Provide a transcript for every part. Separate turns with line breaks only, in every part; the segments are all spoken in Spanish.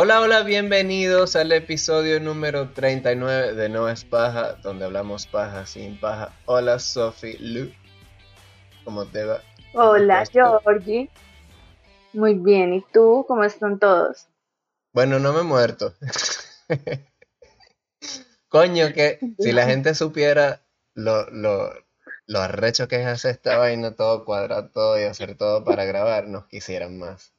Hola, hola, bienvenidos al episodio número 39 de No es paja, donde hablamos paja sin paja. Hola, Sophie Lu. ¿Cómo te va?
Hola, Georgie. Muy bien, ¿y tú? ¿Cómo están todos?
Bueno, no me he muerto. Coño, que si la gente supiera lo, lo, lo arrecho que es hacer esta vaina, todo cuadrado todo y hacer todo para grabar, nos quisieran más.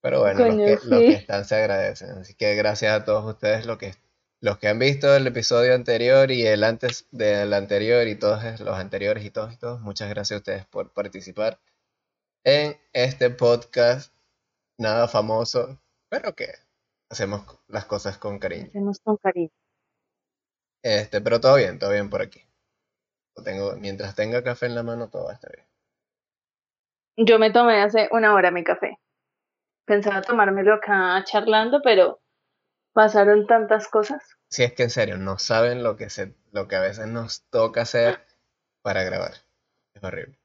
Pero bueno, los, que, los que están se agradecen. Así que gracias a todos ustedes los que, los que han visto el episodio anterior y el antes del anterior y todos los anteriores y todos y todos. Muchas gracias a ustedes por participar en este podcast. Nada famoso, pero que hacemos las cosas con cariño.
Hacemos con cariño.
Este, pero todo bien, todo bien por aquí. Tengo, mientras tenga café en la mano, todo va a estar bien.
Yo me tomé hace una hora mi café pensaba tomármelo acá charlando, pero pasaron tantas cosas.
Sí, es que en serio, no saben lo que, se, lo que a veces nos toca hacer para grabar. Es horrible.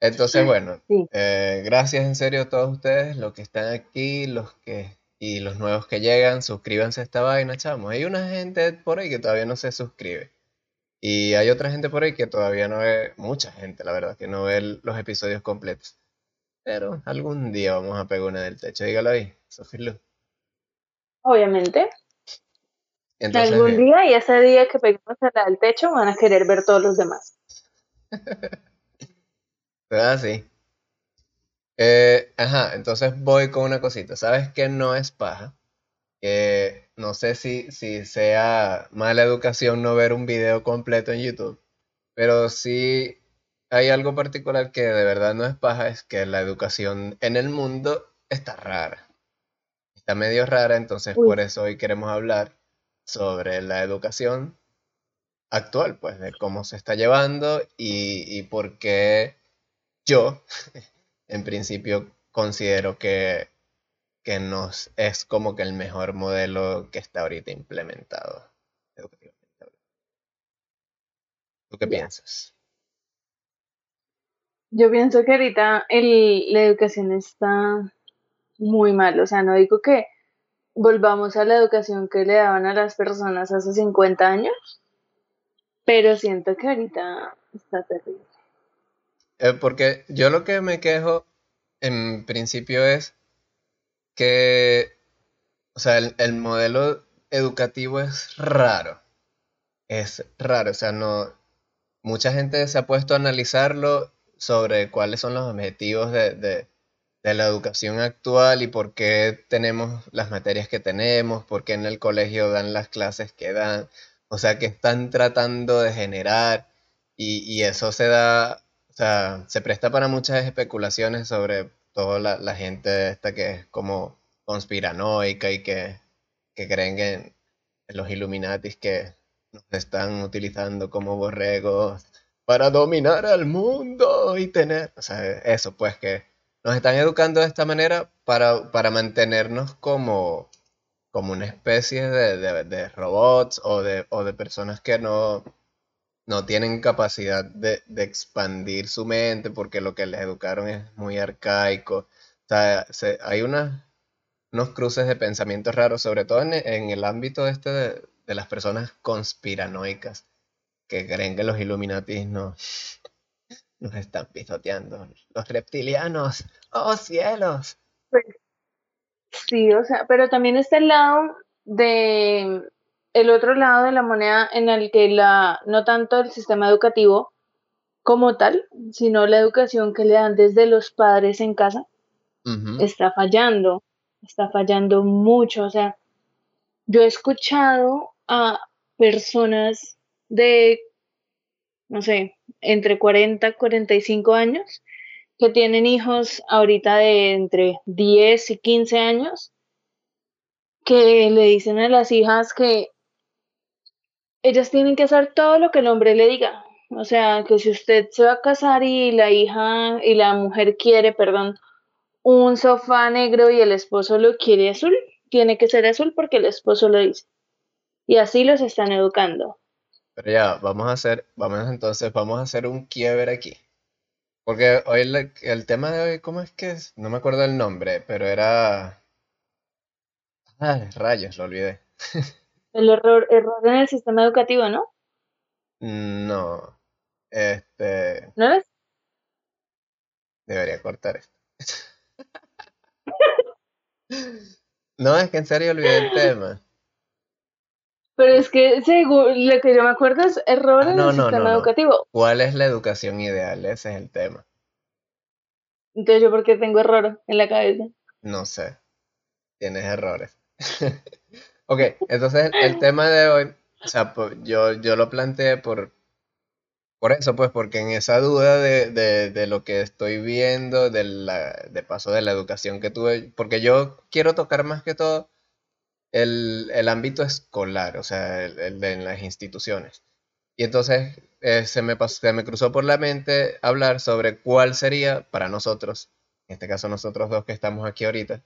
Entonces, bueno, eh, gracias en serio a todos ustedes, los que están aquí, los que y los nuevos que llegan, suscríbanse a esta vaina, chamo. Hay una gente por ahí que todavía no se suscribe. Y hay otra gente por ahí que todavía no ve, mucha gente, la verdad, que no ve los episodios completos. Pero algún día vamos a pegar una del techo. Dígalo ahí, Sofía
Obviamente. algún día y ese día que peguemos la del techo van a querer ver todos los demás.
ah, sí. Eh, ajá, entonces voy con una cosita. ¿Sabes qué no es paja? Que no sé si, si sea mala educación no ver un video completo en YouTube, pero sí hay algo particular que de verdad no es paja, es que la educación en el mundo está rara. Está medio rara, entonces por eso hoy queremos hablar sobre la educación actual, pues de cómo se está llevando y, por qué yo, en principio, considero que, que nos es como que el mejor modelo que está ahorita implementado educativamente. ¿Tú qué piensas?
Yo pienso que ahorita el, la educación está muy mal. O sea, no digo que volvamos a la educación que le daban a las personas hace 50 años, pero siento que ahorita está terrible.
Eh, porque yo lo que me quejo en principio es que, o sea, el, el modelo educativo es raro. Es raro, o sea, no. Mucha gente se ha puesto a analizarlo sobre cuáles son los objetivos de, la educación actual y por qué tenemos las materias que tenemos, por qué en el colegio dan las clases que dan, o sea, que están tratando de generar y, eso se da, o sea, se presta para muchas especulaciones sobre toda la, gente esta que es como conspiranoica y que, creen que en los Illuminatis que nos están utilizando como borregos para dominar al mundo y tener, o sea, eso, pues que nos están educando de esta manera para, para mantenernos como, como una especie de, robots o de, o de personas que no, no tienen capacidad de, expandir su mente porque lo que les educaron es muy arcaico. O sea, hay unos cruces de pensamientos raros, sobre todo en, el ámbito este de, de las personas conspiranoicas que creen que los Illuminati nos, nos están pisoteando. Los reptilianos, ¡oh cielos!
Pues, sí, o sea, pero también está el lado de el otro lado de la moneda en el que la no tanto el sistema educativo como tal, sino la educación que le dan desde los padres en casa está fallando, está fallando mucho, o sea, yo he escuchado a personas de, no sé, entre 40 y 45 años, que tienen hijos ahorita de entre 10 y 15 años, que le dicen a las hijas que ellas tienen que hacer todo lo que el hombre le diga. O sea, que si usted se va a casar y la hija y la mujer quiere, perdón, un sofá negro y el esposo lo quiere azul, tiene que ser azul porque el esposo lo dice. Y así los están educando.
Pero ya, vamos a hacer, vamos entonces, vamos a hacer un quiebre aquí. Porque hoy el, tema de hoy, ¿cómo es que es? No me acuerdo el nombre, pero era Ay, rayos, lo olvidé.
El error, error en el sistema educativo, ¿no?
No. Este.
¿No es?
Debería cortar esto. no, es que en serio olvidé el tema.
Pero es que según lo que yo me acuerdo es error en
no,
el
no,
sistema
no,
educativo.
¿Cuál es la educación ideal? Ese es el tema.
Entonces yo porque tengo error en la cabeza.
No sé. Tienes errores. ok, entonces el tema de hoy, o sea, po- yo, yo lo planteé por, por eso, pues, porque en esa duda de, de, de lo que estoy viendo, de la, de paso de la educación que tuve, porque yo quiero tocar más que todo el, el ámbito escolar, o sea, en las instituciones. Y entonces eh, se me pasó- se me cruzó por la mente hablar sobre cuál sería para nosotros, en este caso nosotros dos que estamos aquí ahorita,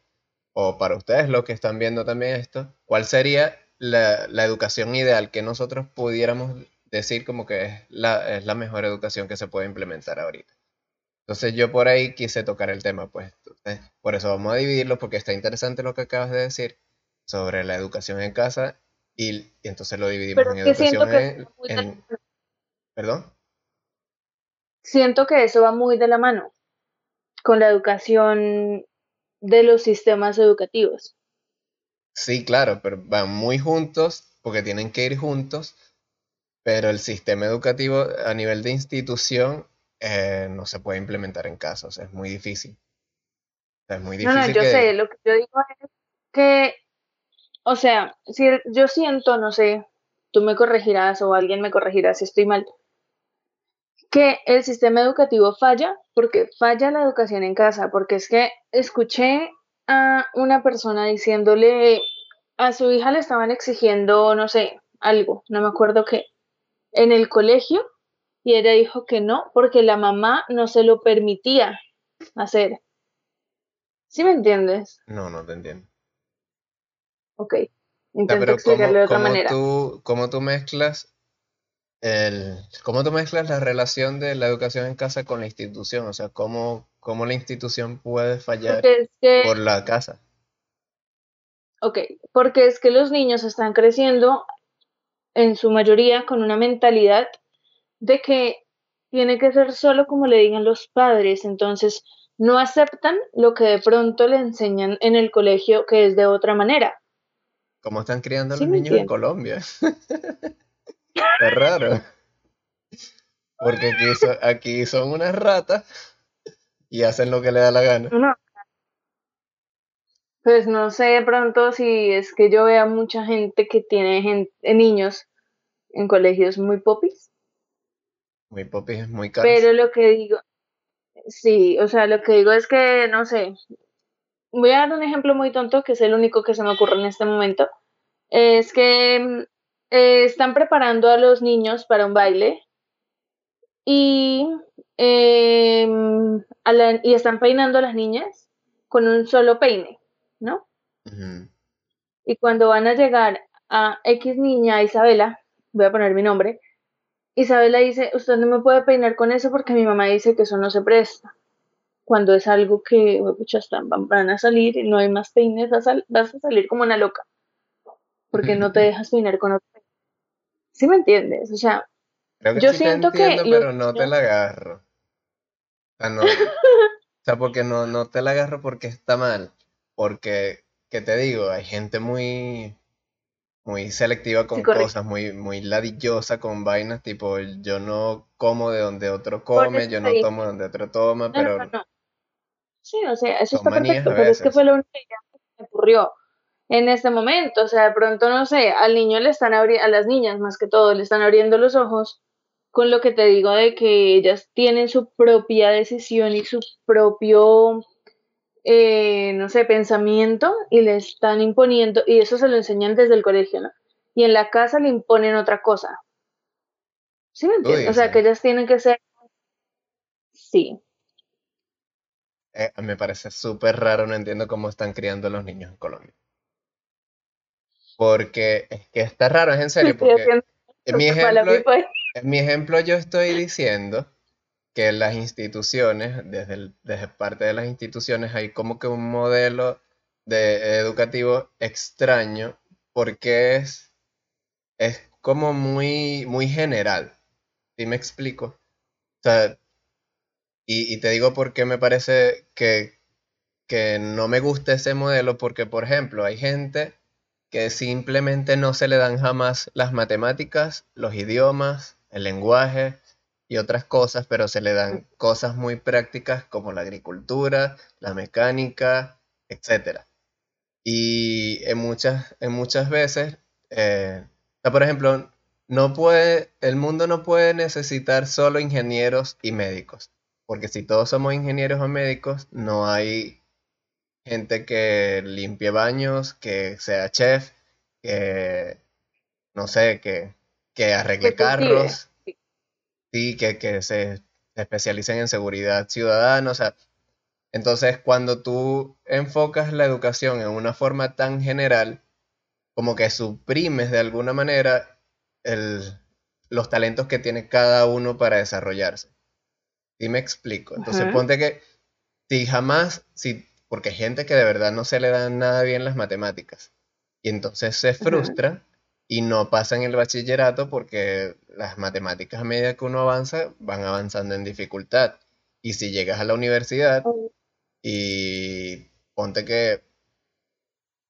o para ustedes los que están viendo también esto, cuál sería la, la educación ideal que nosotros pudiéramos decir como que es la, es la mejor educación que se puede implementar ahorita. Entonces yo por ahí quise tocar el tema, pues. Por eso vamos a dividirlo, porque está interesante lo que acabas de decir sobre la educación en casa y, y entonces lo dividimos
Pero
en educación en, ¿Perdón?
siento que eso va muy de la mano con la educación de los sistemas educativos.
Sí, claro, pero van muy juntos porque tienen que ir juntos, pero el sistema educativo a nivel de institución eh, no se puede implementar en casa, o sea, es muy difícil. O sea, es muy
No, no,
difícil
yo
que...
sé, lo que yo digo es que, o sea, si yo siento, no sé, tú me corregirás o alguien me corregirá si estoy mal, que el sistema educativo falla porque falla la educación en casa, porque es que escuché a una persona diciéndole a su hija le estaban exigiendo, no sé, algo, no me acuerdo qué, en el colegio y ella dijo que no porque la mamá no se lo permitía hacer. ¿Sí me entiendes?
No, no te entiendo.
Ok, intento
pero
explicarlo
¿cómo,
de otra manera.
tú, cómo tú mezclas el, cómo tú mezclas la relación de la educación en casa con la institución? O sea, ¿cómo, cómo la institución puede fallar
Porque es que,
por la casa?
ok, porque es que los niños están creciendo en su mayoría con una mentalidad de que tiene que ser solo como le digan los padres, entonces no aceptan lo que de pronto le enseñan en el colegio que es de otra manera.
¿Cómo están criando a
¿Sí
los niños en? Colombia? Es raro. Porque aquí, so- aquí son unas ratas y hacen lo que les da la gana.
No, pues no sé de pronto si es que yo vea mucha gente que tiene gen- eh, niños en colegios muy popis,
Muy popis es muy caro.
pero lo que digo, sí, o sea, lo que digo es que, no sé, voy a dar un ejemplo muy tonto, que es el único que se me ocurre en este momento, es que eh, están preparando a los niños para un baile y, em, a la- y están peinando a las niñas con un solo peine, ¿no? Y cuando van a llegar a X niña, Isabela, voy a poner mi nombre, Isabela dice, usted no me puede peinar con eso porque mi mamá dice que eso no se presta. Cuando es algo que, pucha, están, van, a salir y no hay más peines, vas a, vas a salir como una loca. Porque no te dejas peinar con otro peine. ¿Sí me entiendes? O sea,
Creo que
yo
sí
siento que
entiendo,
los
pero no te la agarro. O sea, no, o sea, porque no, no te la agarro porque está mal. Porque, ¿qué te digo? Hay gente muy, muy selectiva con
Sí,
cosas, muy, muy ladillosa con vainas, tipo, yo no como de donde otro come, yo no tomo donde otro toma,
no,
pero
no, no. Sí, o sea, eso
son
está perfecto, pero es que fue la única idea que me ocurrió en este momento. O sea, de pronto, no sé, al niño le están abriendo, a las niñas más que todo, le están abriendo los ojos con lo que te digo de que ellas tienen su propia decisión y su propio, eh, no sé, pensamiento y le están imponiendo, y eso se lo enseñan desde el colegio, ¿no? Y en la casa le imponen otra cosa. ¿Sí me entiendes? O sea, que ellas tienen que ser, sí.
Eh, me parece súper raro, no entiendo cómo están criando a los niños en Colombia. Porque es que está raro, es en serio, porque en mi ejemplo,
mi país.
en mi ejemplo yo estoy diciendo que las instituciones, desde, el- desde parte de las instituciones, hay como que un modelo de educativo extraño porque es, es como muy, muy general. ¿Sí me explico? O sea, y, te digo por qué me parece que, que no me gusta ese modelo, porque por ejemplo, hay gente que simplemente no se le dan jamás las matemáticas, los idiomas, el lenguaje y otras cosas, pero se le dan cosas muy prácticas como la agricultura, la mecánica, etc. Y en muchas, en muchas veces, eh, por ejemplo, no puede, el mundo no puede necesitar solo ingenieros y médicos, porque si todos somos ingenieros o médicos, no hay gente que limpie baños, que sea chef, que, no sé, que, que arregle carros, sí, que, que se especialicen en seguridad ciudadana, o sea, entonces cuando tú enfocas la educación en una forma tan general, como que suprimes de alguna manera el, los talentos que tiene cada uno para desarrollarse. ¿Sí me explico? Entonces ponte que si jamás, si porque hay gente que de verdad no se le dan nada bien las matemáticas. Y entonces se frustra y no pasa en el bachillerato porque las matemáticas a medida que uno avanza van avanzando en dificultad. Y si llegas a la universidad oh. y ponte que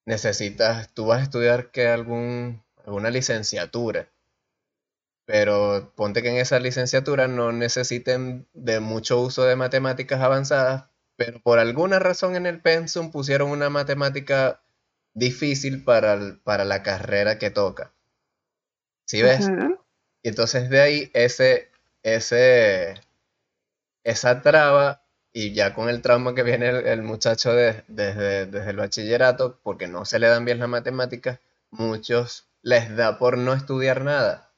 necesitas, tú vas a estudiar que algún, alguna licenciatura, pero ponte que en esa licenciatura no necesiten de mucho uso de matemáticas avanzadas pero por alguna razón en el pensum pusieron una matemática difícil para, para la carrera que toca. ¿Sí ves? Y entonces de ahí ese, ese, esa traba, y ya con el trauma que viene el, muchacho desde, desde el bachillerato, porque no se le dan bien las matemáticas, muchos les da por no estudiar nada,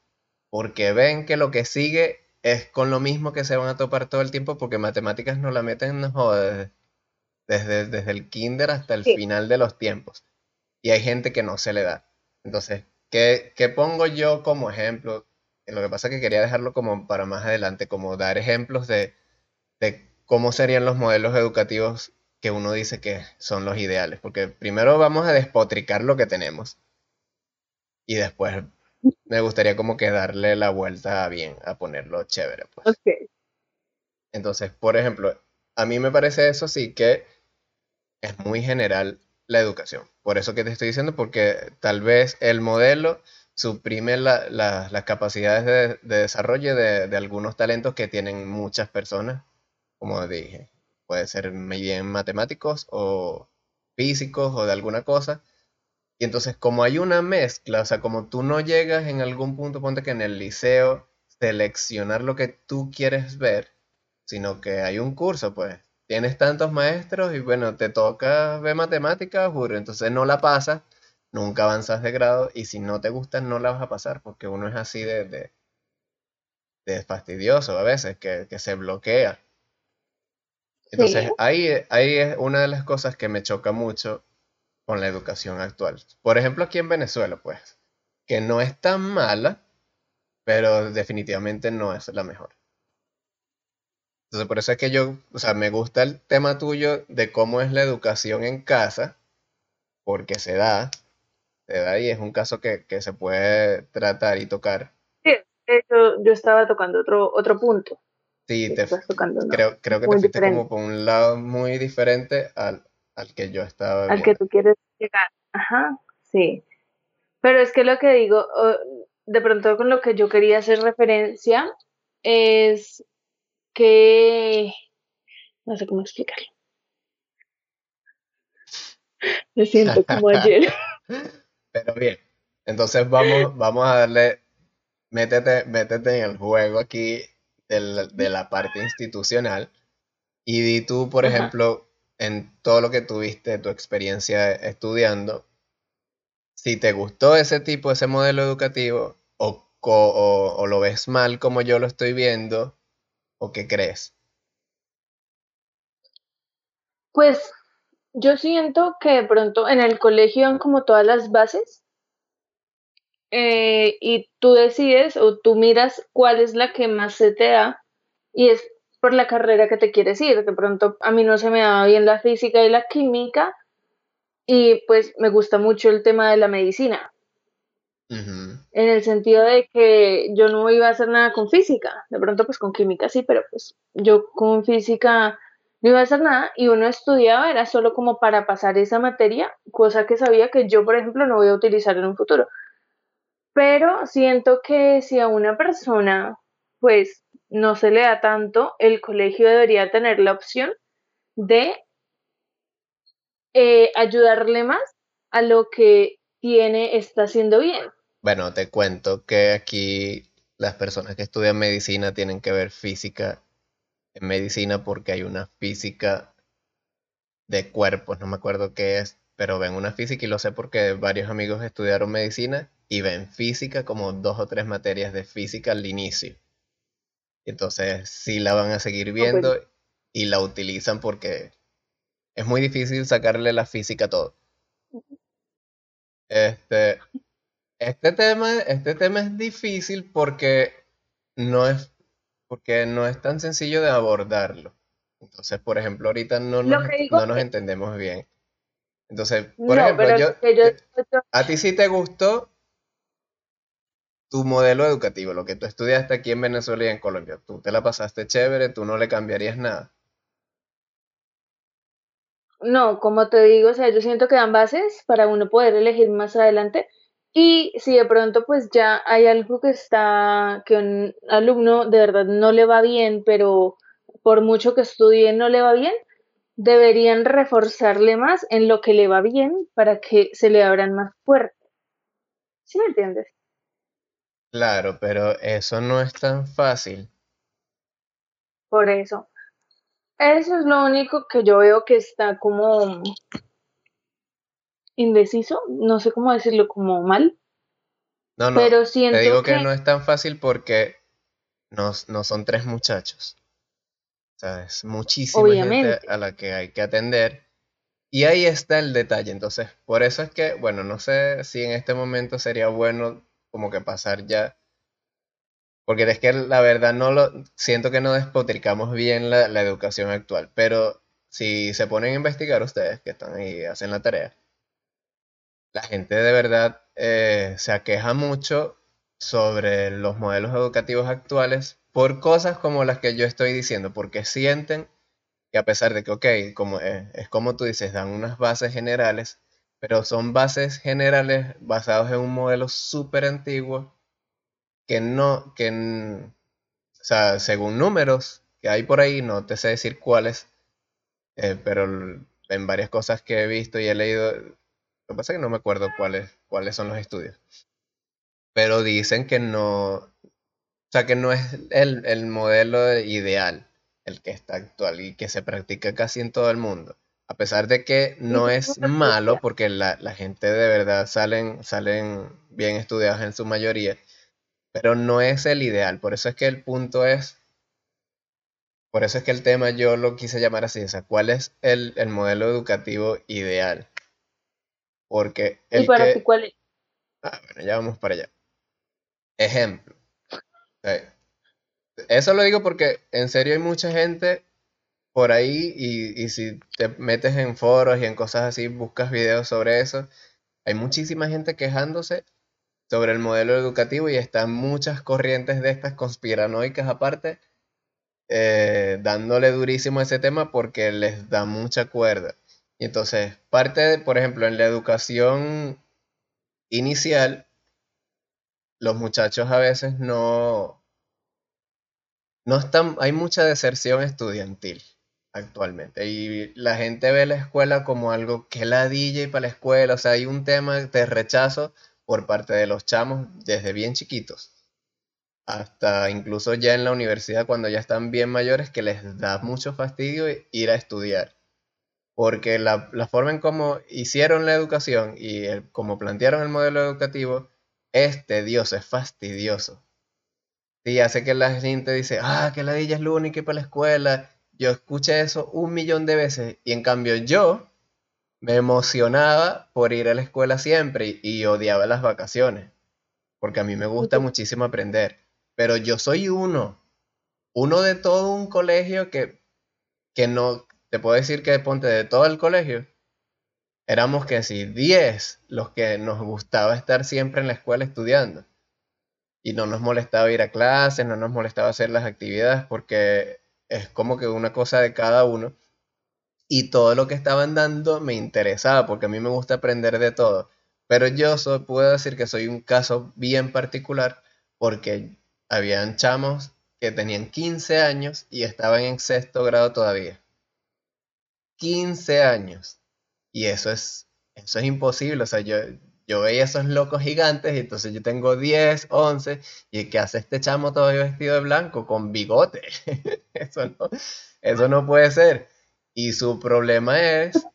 porque ven que lo que sigue es con lo mismo que se van a topar todo el tiempo porque matemáticas no la meten desde, desde, el kinder hasta el final de los tiempos. Y hay gente que no se le da. Entonces, ¿qué, pongo yo como ejemplo? Lo que pasa es que quería dejarlo como para más adelante, como dar ejemplos de, de cómo serían los modelos educativos que uno dice que son los ideales. Porque primero vamos a despotricar lo que tenemos. Y después me gustaría como que darle la vuelta bien, a ponerlo chévere, pues. Entonces, por ejemplo, a mí me parece eso sí que es muy general la educación. Por eso que te estoy diciendo, porque tal vez el modelo suprime las capacidades de, desarrollo de, de, algunos talentos que tienen muchas personas, como dije. Puede ser bien matemáticos o físicos o de alguna cosa, y entonces, como hay una mezcla, o sea, como tú no llegas en algún punto, ponte que en el liceo, seleccionar lo que tú quieres ver, sino que hay un curso, pues, tienes tantos maestros y bueno, te toca ver matemáticas, juro, entonces no la pasas, nunca avanzas de grado y si no te gusta no la vas a pasar, porque uno es así de, de, fastidioso a veces, que, se bloquea. Entonces, ahí, ahí es una de las cosas que me choca mucho con la educación actual. Por ejemplo, aquí en Venezuela, pues, que no es tan mala, pero definitivamente no es la mejor. Entonces, por eso es que yo, o sea, me gusta el tema tuyo de cómo es la educación en casa, porque se da, se da y es un caso que, se puede tratar y tocar.
Sí, yo, yo estaba tocando otro, otro punto.
Sí, te, tocando, creo, creo que te fuiste como por un lado muy diferente al, al que yo estaba.
Al que tú quieres llegar. Ajá, sí. Pero es que lo que digo, de pronto con lo que yo quería hacer referencia es que, no sé cómo explicarlo. Me siento como ayer.
Pero bien, entonces vamos, vamos a darle, métete, métete en el juego aquí de la parte institucional y di tú, por ejemplo, en todo lo que tuviste, tu experiencia estudiando, si te gustó ese tipo, ese modelo educativo, o, o, lo ves mal como yo lo estoy viendo, o qué crees.
Pues yo siento que de pronto en el colegio dan como todas las bases eh, y tú decides o tú miras cuál es la que más se te da y es por la carrera que te quieres ir. De pronto a mí no se me daba bien la física y la química Y pues me gusta mucho el tema de la medicina. En el sentido de que yo no iba a hacer nada con física. De pronto, pues con química sí, pero pues yo con física no iba a hacer nada y uno estudiaba, era solo como para pasar esa materia, cosa que sabía que yo, por ejemplo, no voy a utilizar en un futuro. Pero siento que si a una persona, pues, no se le da tanto, el colegio debería tener la opción de eh, ayudarle más a lo que tiene, está haciendo bien.
Bueno, te cuento que aquí las personas que estudian medicina tienen que ver física en medicina porque hay una física de cuerpos, no me acuerdo qué es, pero ven una física y lo sé porque varios amigos estudiaron medicina y ven física como dos o tres materias de física al inicio. Entonces sí la van a seguir viendo y la utilizan porque es muy difícil sacarle la física a todo. Este, este tema, este tema es difícil porque no es, porque no es tan sencillo de abordarlo. Entonces, por ejemplo, ahorita no nos, no nos entendemos bien. Entonces, por ejemplo, yo, a ti sí te gustó tu modelo educativo, lo que tú estudiaste aquí en Venezuela y en Colombia. Tú te la pasaste chévere, tú no le cambiarías nada.
No, como te digo, o sea, yo siento que dan bases para uno poder elegir más adelante. Y si de pronto pues ya hay algo que está, que un alumno de verdad no le va bien, pero por mucho que estudie no le va bien, deberían reforzarle más en lo que le va bien para que se le abran más puertas. ¿Sí me entiendes?
Claro, pero eso no es tan fácil.
Por eso. Eso es lo único que yo veo que está como indeciso, no sé cómo decirlo, como mal.
No, no, pero siento te digo que, no es tan fácil porque no, son tres muchachos. O sea, es muchísima gente a la que hay que atender. Y ahí está el detalle. Entonces, por eso es que, bueno, no sé si en este momento sería bueno como que pasar ya. Porque es que la verdad no lo siento que no despotricamos bien la, educación actual, pero si se ponen a investigar ustedes que están ahí hacen la tarea, la gente de verdad eh, se aqueja mucho sobre los modelos educativos actuales por cosas como las que yo estoy diciendo, porque sienten que a pesar de que, ok, como, eh, es como tú dices, dan unas bases generales, pero son bases generales basados en un modelo súper antiguo que no, que, o sea, según números que hay por ahí, no te sé decir cuáles, eh, pero en varias cosas que he visto y he leído, lo que pasa es que no me acuerdo cuáles, cuáles son los estudios, pero dicen que no, o sea, que no es el, el modelo ideal, el que está actual y que se practica casi en todo el mundo. A pesar de que no es malo, porque la, la gente de verdad salen, salen bien estudiados en su mayoría, pero no es el ideal. Por eso es que el punto es, por eso es que el tema yo lo quise llamar así, o sea, ¿cuál es el, modelo educativo ideal? Porque el
¿Y para ti cuál es?
Ah, bueno, ya vamos para allá. Ejemplo. Eso lo digo porque en serio hay mucha gente por ahí y, y, si te metes en foros y en cosas así, buscas videos sobre eso, hay muchísima gente quejándose sobre el modelo educativo y están muchas corrientes de estas conspiranoicas aparte, eh, dándole durísimo a ese tema porque les da mucha cuerda. Y entonces, parte, por ejemplo, en la educación inicial, los muchachos a veces no, no están, hay mucha deserción estudiantil actualmente. Y la gente ve la escuela como algo que ladilla y para la escuela. O sea, hay un tema de rechazo por parte de los chamos desde bien chiquitos hasta incluso ya en la universidad cuando ya están bien mayores que les da mucho fastidio ir a estudiar. Porque la, forma en cómo hicieron la educación y el, cómo plantearon el modelo educativo es tedioso, es fastidioso. Y hace que la gente dice, ah, que la es lo único para la escuela. Yo escuché eso un millón de veces y en cambio yo me emocionaba por ir a la escuela siempre y, odiaba las vacaciones, porque a mí me gusta muchísimo aprender, pero yo soy uno, uno de todo un colegio que, que no, te puedo decir que ponte de todo el colegio, éramos que si 10 los que nos gustaba estar siempre en la escuela estudiando. Y no nos molestaba ir a clases, no nos molestaba hacer las actividades porque es como que una cosa de cada uno. Y todo lo que estaban dando me interesaba porque a mí me gusta aprender de todo. Pero yo puedo decir que soy un caso bien particular porque habían chamos que tenían 15 años y estaban en sexto grado todavía. 15 años. Y eso es, eso es imposible. O sea, yo, yo veía esos locos gigantes y entonces yo tengo 10, 11 y ¿qué hace este chamo todavía vestido de blanco con bigote? eso, no, eso no puede ser. Y su problema es,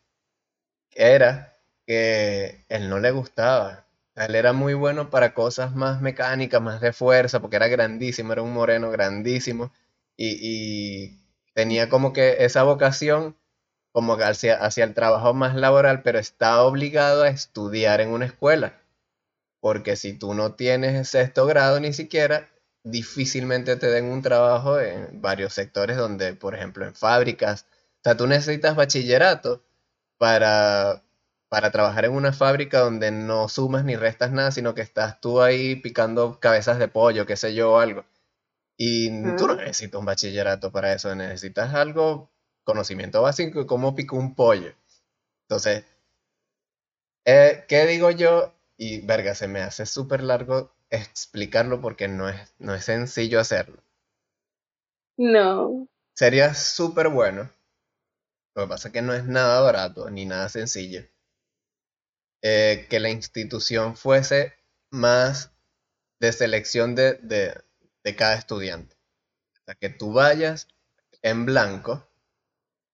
era que él no le gustaba. Él era muy bueno para cosas más mecánicas, más de fuerza, porque era grandísimo, era un moreno grandísimo y, y tenía como que esa vocación como hacia, hacia el trabajo más laboral, pero está obligado a estudiar en una escuela. Porque si tú no tienes sexto grado ni siquiera, difícilmente te den un trabajo en varios sectores donde, por ejemplo, en fábricas. O sea, tú necesitas bachillerato para, para trabajar en una fábrica donde no sumas ni restas nada, sino que estás tú ahí picando cabezas de pollo, qué sé yo, algo. Y tú no necesitas un bachillerato para eso, necesitas algo conocimiento básico de cómo pico un pollo. Entonces, eh, ¿qué digo yo? Y verga, se me hace súper largo explicarlo porque no es, no es sencillo hacerlo.
No.
Sería súper bueno. Lo que pasa es que no es nada barato ni nada sencillo. Eh, que la institución fuese más de selección de, de cada estudiante. O sea, que tú vayas en blanco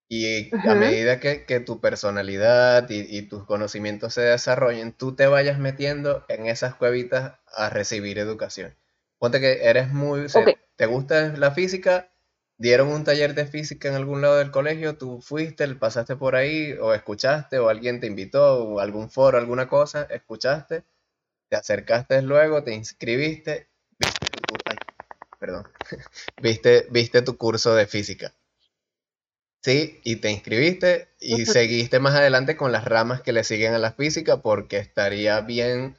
y a medida que, tu personalidad y, tus conocimientos se desarrollen, tú te vayas metiendo en esas cuevitas a recibir educación. Ponte que eres muy... ¿Te gusta la física? Dieron un taller de física en algún lado del colegio, tú fuiste, pasaste por ahí, o escuchaste, o alguien te invitó, o algún foro, alguna cosa, escuchaste, te acercaste luego, te inscribiste, viste tu, perdón, viste, viste tu curso de física Sí, y te inscribiste y seguiste más adelante con las ramas que le siguen a la física porque estaría bien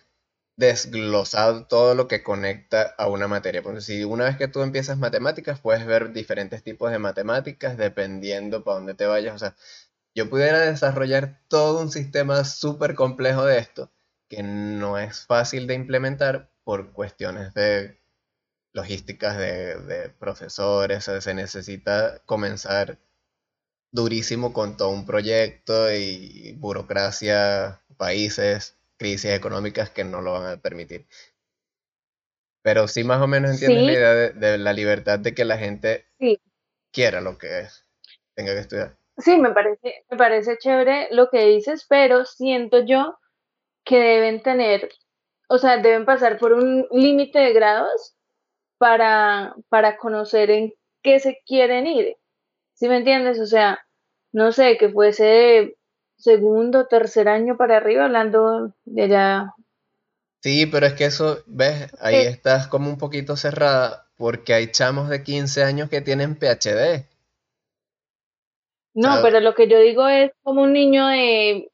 desglosado todo lo que conecta a una materia. Porque si una vez que tú empiezas matemáticas, puedes ver diferentes tipos de matemáticas dependiendo para dónde te vayas. O sea, yo pudiera desarrollar todo un sistema súper complejo de esto, que no es fácil de implementar por cuestiones de logísticas de, de profesores. O sea, se necesita comenzar durísimo con todo un proyecto y burocracia, países, crisis económicas que no lo van a permitir. Pero sí más o menos entiendes la idea de, la libertad de que la gente quiera lo que tenga que estudiar.
Sí, me parece, me parece chévere lo que dices, pero siento yo que deben tener, o sea, deben pasar por un límite de grados para, para conocer en qué se quieren ir. ¿Sí me entiendes? O sea, no sé, que fuese segundo, tercer año para arriba, hablando de ya.
Sí, pero es que eso, ves, ahí eh. estás como un poquito cerrada, porque hay chamos de 15 años que tienen PhD.
No, pero lo que yo digo es como un niño de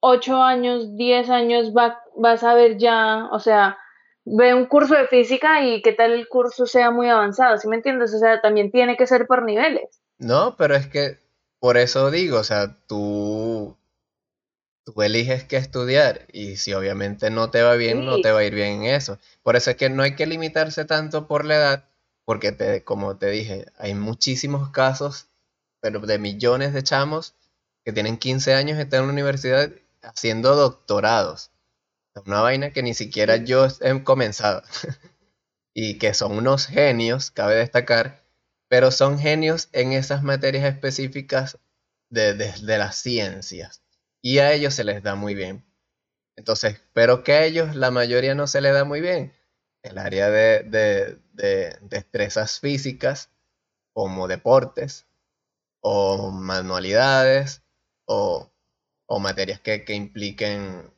8 años, 10 años va, va a saber ya, o sea, ve un curso de física y qué tal el curso sea muy avanzado, ¿sí me entiendes? O sea, también tiene que ser por niveles.
No, pero es que por eso digo, o sea, tú, tú eliges qué estudiar y si obviamente no te va bien, no te va a ir bien en eso. Por eso es que no hay que limitarse tanto por la edad, porque te, como te dije, hay muchísimos casos, pero de millones de chamos que tienen 15 años y están en la universidad haciendo doctorados. Una vaina que ni siquiera yo he comenzado. y que son unos genios, cabe destacar, pero son genios en esas materias específicas de, las ciencias. Y a ellos se les da muy bien. Entonces, pero que a ellos la mayoría no se les da muy bien. El área de, de destrezas físicas, como deportes, o manualidades, o, o materias que, que, impliquen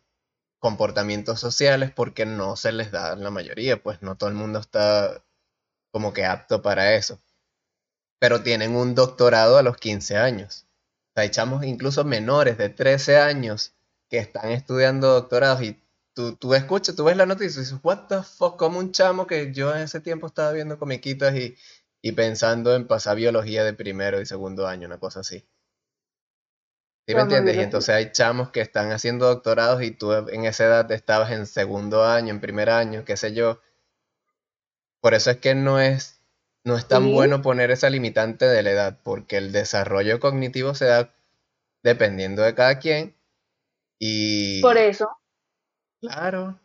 comportamientos sociales, porque no se les da la mayoría, pues no todo el mundo está como que apto para eso pero tienen un doctorado a los 15 años. O sea, echamos incluso menores de 13 años que están estudiando doctorados y tú, tú escuchas, tú ves la noticia y dices, what the fuck, como un chamo que yo en ese tiempo estaba viendo comiquitas y, y pensando en pasar biología de primero y segundo año, una cosa así. ¿Sí me entiendes? Y entonces hay chamos que están haciendo doctorados y tú en esa edad estabas en segundo año, en primer año, qué sé yo. Por eso es que no es, no es tan bueno poner esa limitante de la edad, porque el desarrollo cognitivo se da dependiendo de cada quien. Y...
Por eso.
Claro.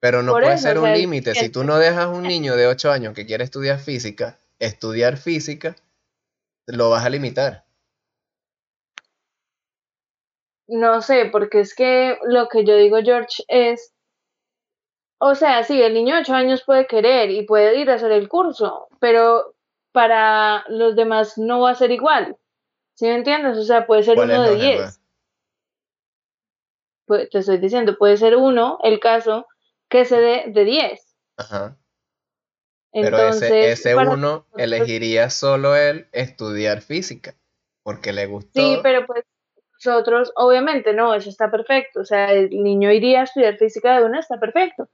Pero no puede ser un límite. Si tú no dejas un niño de 8 años que quiere estudiar física, estudiar física, lo vas a limitar.
No sé, porque es que lo que yo digo, George, es, o sea, sí, el niño de 8 años puede querer y puede ir a hacer el curso, pero para los demás no va a ser igual. ¿Sí me entiendes? O sea, puede ser uno de 10. Pues, te estoy diciendo, puede ser uno el caso que se dé de 10.
Ajá. Pero ese, ese uno elegiría solo él estudiar física, porque le gustó.
Sí, pero pues nosotros, obviamente, no, eso está perfecto. O sea, el niño iría a estudiar física de una, está perfecto.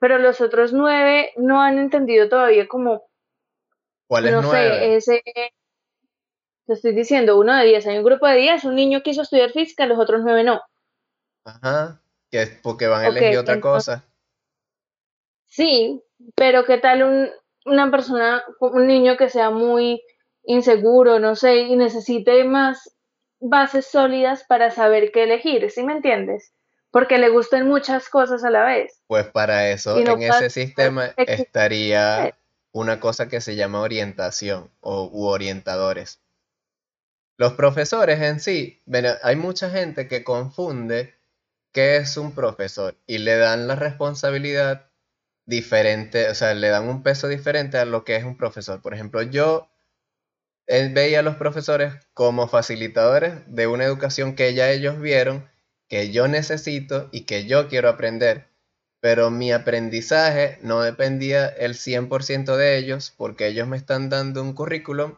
Pero los otros nueve no han entendido todavía como.
¿Cuál es no sé, ese.
Te estoy diciendo, uno de diez. Hay un grupo de diez, un niño quiso estudiar física, los otros nueve no.
Ajá, que es porque van a elegir otra cosa.
Sí, pero ¿qué tal un, una persona, un niño que sea muy inseguro, no sé, y necesite más bases sólidas para saber qué elegir, ¿sí me entiendes? Porque le gusten muchas cosas a la vez.
Pues para eso en ese sistema estaría una cosa que se llama orientación o u orientadores. Los profesores en sí, hay mucha gente que confunde qué es un profesor y le dan la responsabilidad diferente, o sea, le dan un peso diferente a lo que es un profesor. Por ejemplo, yo él veía a los profesores como facilitadores de una educación que ya ellos vieron, que yo necesito y que yo quiero aprender. Pero mi aprendizaje no dependía el 100% de ellos porque ellos me están dando un currículum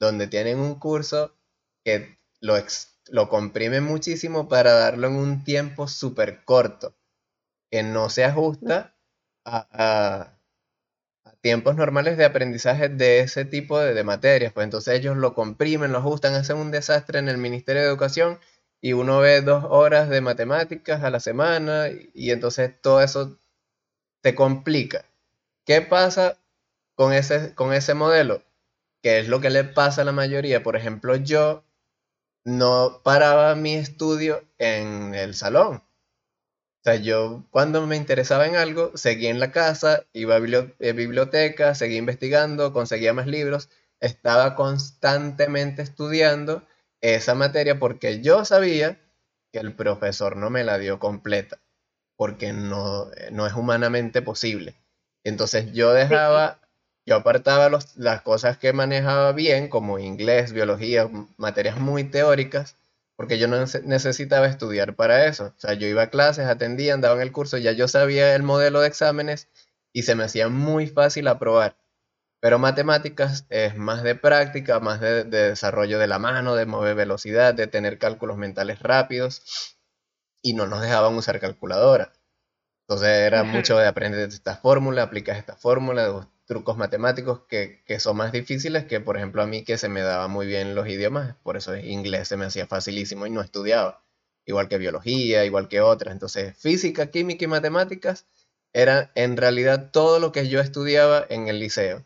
donde tienen un curso que lo, lo comprime muchísimo para darlo en un tiempo súper corto, que no se ajusta a, tiempos normales de aprendizaje de ese tipo de, materias. Pues entonces ellos lo comprimen, lo ajustan, hacen un desastre en el Ministerio de Educación y uno ve dos horas de matemáticas a la semana y, entonces todo eso te complica. ¿Qué pasa con ese, con ese modelo? Que es lo que le pasa a la mayoría. Por ejemplo, yo no paraba mi estudio en el salón. O sea, yo cuando me interesaba en algo, seguía en la casa, iba a eh, biblioteca, seguía investigando, conseguía más libros, estaba constantemente estudiando esa materia porque yo sabía que el profesor no me la dio completa, porque no, no es humanamente posible. Entonces yo dejaba, yo apartaba las cosas que manejaba bien, como inglés, biología, materias muy teóricas, porque yo no necesitaba estudiar para eso. O sea, yo iba a clases, atendía, andaba en el curso, ya yo sabía el modelo de exámenes y se me hacía muy fácil aprobar. Pero matemáticas es más de práctica, más de, desarrollo de la mano, de mover velocidad, de tener cálculos mentales rápidos y no nos dejaban usar calculadora. Entonces era mucho de aprender esta fórmula, aplicas esta fórmula, trucos matemáticos que, son más difíciles que, por ejemplo, a mí que se me daba muy bien los idiomas, por eso inglés se me hacía facilísimo y no estudiaba, igual que biología, igual que otras. Entonces, física, química y matemáticas era en realidad todo lo que yo estudiaba en el liceo.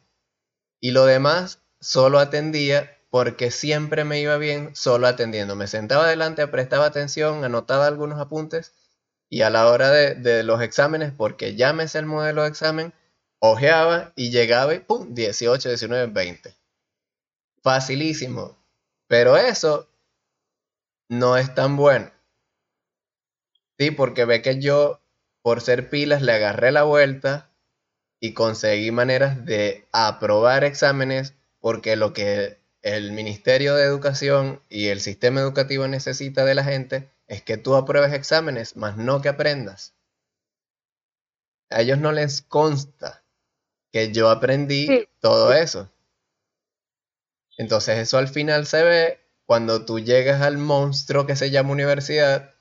Y lo demás solo atendía porque siempre me iba bien solo atendiendo. Me sentaba adelante, prestaba atención, anotaba algunos apuntes y a la hora de, los exámenes, porque ya el modelo de examen, ojeaba y llegaba y ¡pum! 18, 19, 20. Facilísimo. Pero eso no es tan bueno. Sí, porque ve que yo, por ser pilas, le agarré la vuelta y conseguí maneras de aprobar exámenes porque lo que el Ministerio de Educación y el sistema educativo necesita de la gente es que tú apruebes exámenes, más no que aprendas. A ellos no les consta que yo aprendí todo eso. Entonces eso al final se ve cuando tú llegas al monstruo que se llama universidad,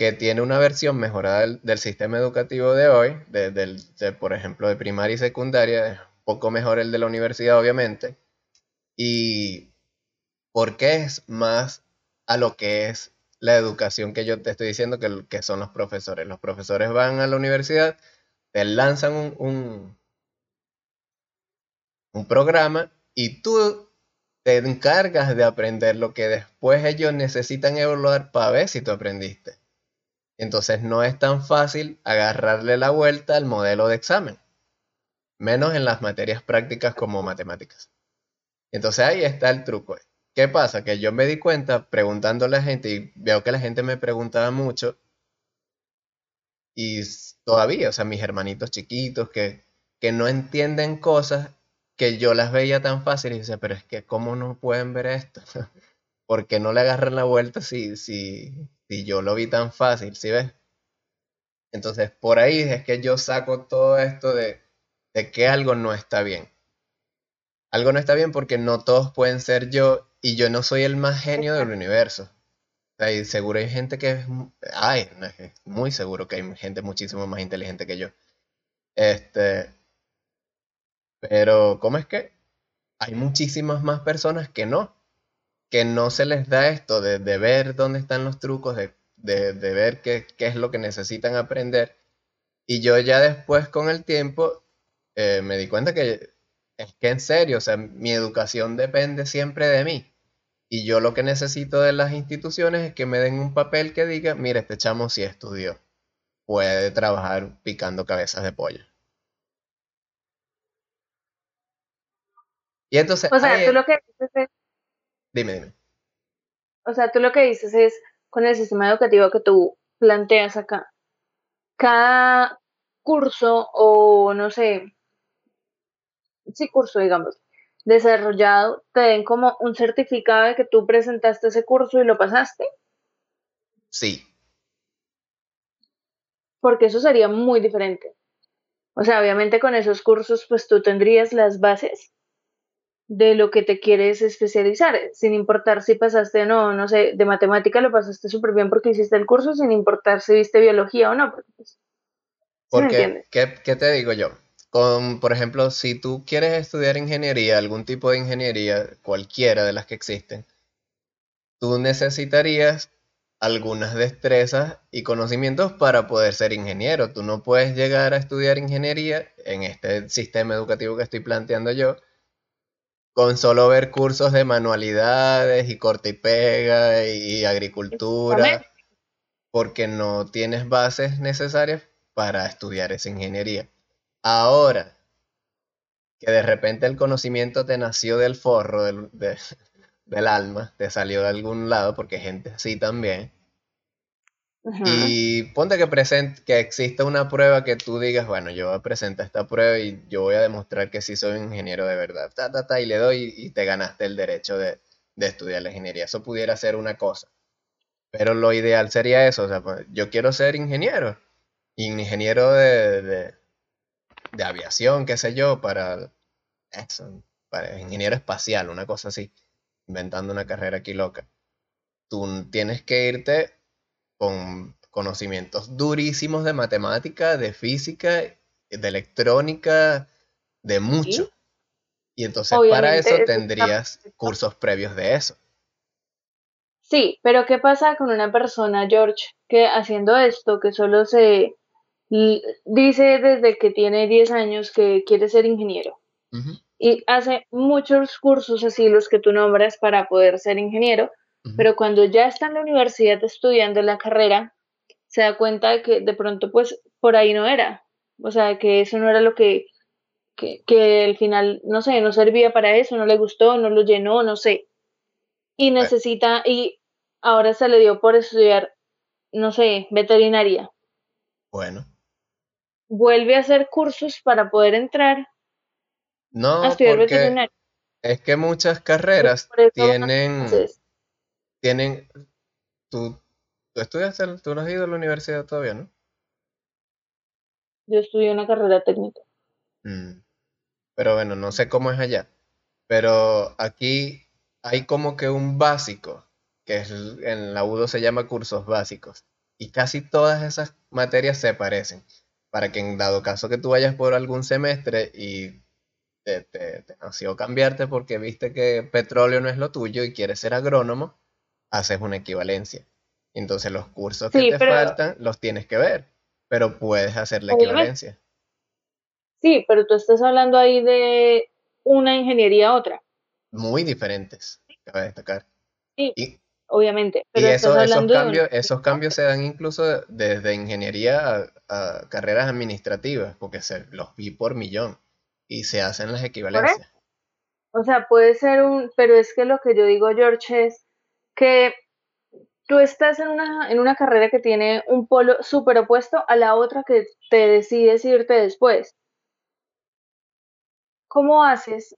que tiene una versión mejorada del, sistema educativo de hoy, de, por ejemplo, de primaria y secundaria, es poco mejor el de la universidad, obviamente, y porque es más a lo que es la educación que yo te estoy diciendo que, que son los profesores. Los profesores van a la universidad, te lanzan un, un, un programa y tú te encargas de aprender lo que después ellos necesitan evaluar para ver si tú aprendiste. Entonces no es tan fácil agarrarle la vuelta al modelo de examen, menos en las materias prácticas como matemáticas. Entonces ahí está el truco. ¿Qué pasa? Que yo me di cuenta preguntando a la gente y veo que la gente me preguntaba mucho y todavía, o sea, mis hermanitos chiquitos que, que no entienden cosas que yo las veía tan fácil y dice, pero es que ¿cómo no pueden ver esto? porque no le agarran la vuelta si, si, si yo lo vi tan fácil, ¿sí ves? Entonces, por ahí es que yo saco todo esto de, de que algo no está bien. Algo no está bien porque no todos pueden ser yo y yo no soy el más genio del universo. Seguro hay gente que es... Ay, muy seguro que hay gente muchísimo más inteligente que yo. Este... Pero, ¿cómo es que? Hay muchísimas más personas que no que no se les da esto de, ver dónde están los trucos, de, ver qué, es lo que necesitan aprender. Y yo ya después con el tiempo eh, me di cuenta que es que en serio, o sea, mi educación depende siempre de mí. Y yo lo que necesito de las instituciones es que me den un papel que diga, mira, este chamo sí estudió, puede trabajar picando cabezas de pollo. Y entonces...
O sea, tú lo que
Dime, dime.
O sea, tú lo que dices es, con el sistema educativo que tú planteas acá, cada curso o no sé, sí curso, digamos, desarrollado, te den como un certificado de que tú presentaste ese curso y lo pasaste.
Sí.
Porque eso sería muy diferente. O sea, obviamente con esos cursos, pues tú tendrías las bases de lo que te quieres especializar, sin importar si pasaste o no, no sé, de matemática lo pasaste súper bien porque hiciste el curso, sin importar si viste biología o no.
Porque, pues, ¿qué, te digo yo? Con, por ejemplo, si tú quieres estudiar ingeniería, algún tipo de ingeniería, cualquiera de las que existen, tú necesitarías algunas destrezas y conocimientos para poder ser ingeniero. Tú no puedes llegar a estudiar ingeniería en este sistema educativo que estoy planteando yo con solo ver cursos de manualidades y corte y pega y agricultura, porque no tienes bases necesarias para estudiar esa ingeniería. Ahora, que de repente el conocimiento te nació del forro del, del alma, te salió de algún lado, porque gente así también, y ponte que, present, que exista una prueba que tú digas, bueno, yo voy a presentar esta prueba y yo voy a demostrar que sí soy un ingeniero de verdad, ta, ta, ta, y le doy y te ganaste el derecho de, estudiar la ingeniería. Eso pudiera ser una cosa. Pero lo ideal sería eso, o sea, pues, yo quiero ser ingeniero, ingeniero de, de, de aviación, qué sé yo, para eso, para ingeniero espacial, una cosa así, inventando una carrera aquí loca. Tú tienes que irte con conocimientos durísimos de matemática, de física, de electrónica, de mucho. Y entonces para eso tendrías cursos previos de eso.
Sí, pero ¿qué pasa con una persona, George, que haciendo esto, que solo se dice desde que tiene 10 años que quiere ser ingeniero? Y hace muchos cursos así, los que tú nombras, para poder ser ingeniero, pero cuando ya está en la universidad estudiando la carrera, se da cuenta de que de pronto pues por ahí no era, o sea, que eso no era lo que, que, que al final, no sé, no servía para eso, no le gustó, no lo llenó, no sé. Y necesita, y ahora se le dio por estudiar, no sé, veterinaria.
Bueno.
Vuelve a hacer cursos para poder entrar
no, a estudiar veterinaria. Es que muchas carreras tienen tienen, tú, tú estudiaste, tú no has ido a la universidad todavía, ¿no?
Yo estudié una carrera técnica.
Mm. Pero bueno, no sé cómo es allá. Pero aquí hay como que un básico, que es, en la UDO se llama cursos básicos. Y casi todas esas materias se parecen. Para que en dado caso que tú vayas por algún semestre y te, te, nació cambiarte porque viste que petróleo no es lo tuyo y quieres ser agrónomo, haces una equivalencia. Entonces los cursos que te faltan los tienes que ver, pero puedes hacer la equivalencia.
Sí, pero tú estás hablando ahí de una ingeniería a otra.
Muy diferentes, cabe destacar.
Sí, obviamente.
y esos, cambios, esos cambios se dan incluso desde ingeniería a, carreras administrativas, porque se los vi por millón y se hacen las equivalencias.
O sea, puede ser un, pero es que lo que yo digo, George, es que tú estás en una, en una carrera que tiene un polo súper opuesto a la otra que te decides irte después. ¿Cómo haces?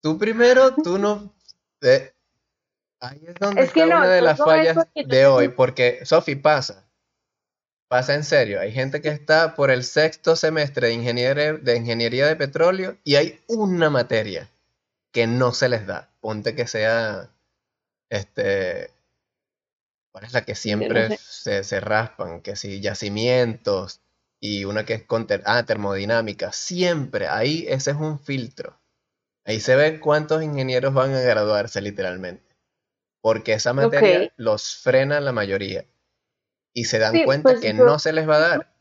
Tú primero, tú no... ahí es donde está una de las fallas de hoy, porque, Sofi, pasa. Pasa en serio. Hay gente que está por el sexto semestre de ingeniería, de ingeniería de petróleo y hay una materia que no se les da. Ponte que sea este, ¿Cuál es la que siempre se, se, raspan? Que si yacimientos y una que es con ah, termodinámica. Siempre, ahí ese es un filtro. Ahí se ve cuántos ingenieros van a graduarse literalmente. Porque esa materia los frena la mayoría. Y se dan cuenta pues que no se les va a dar.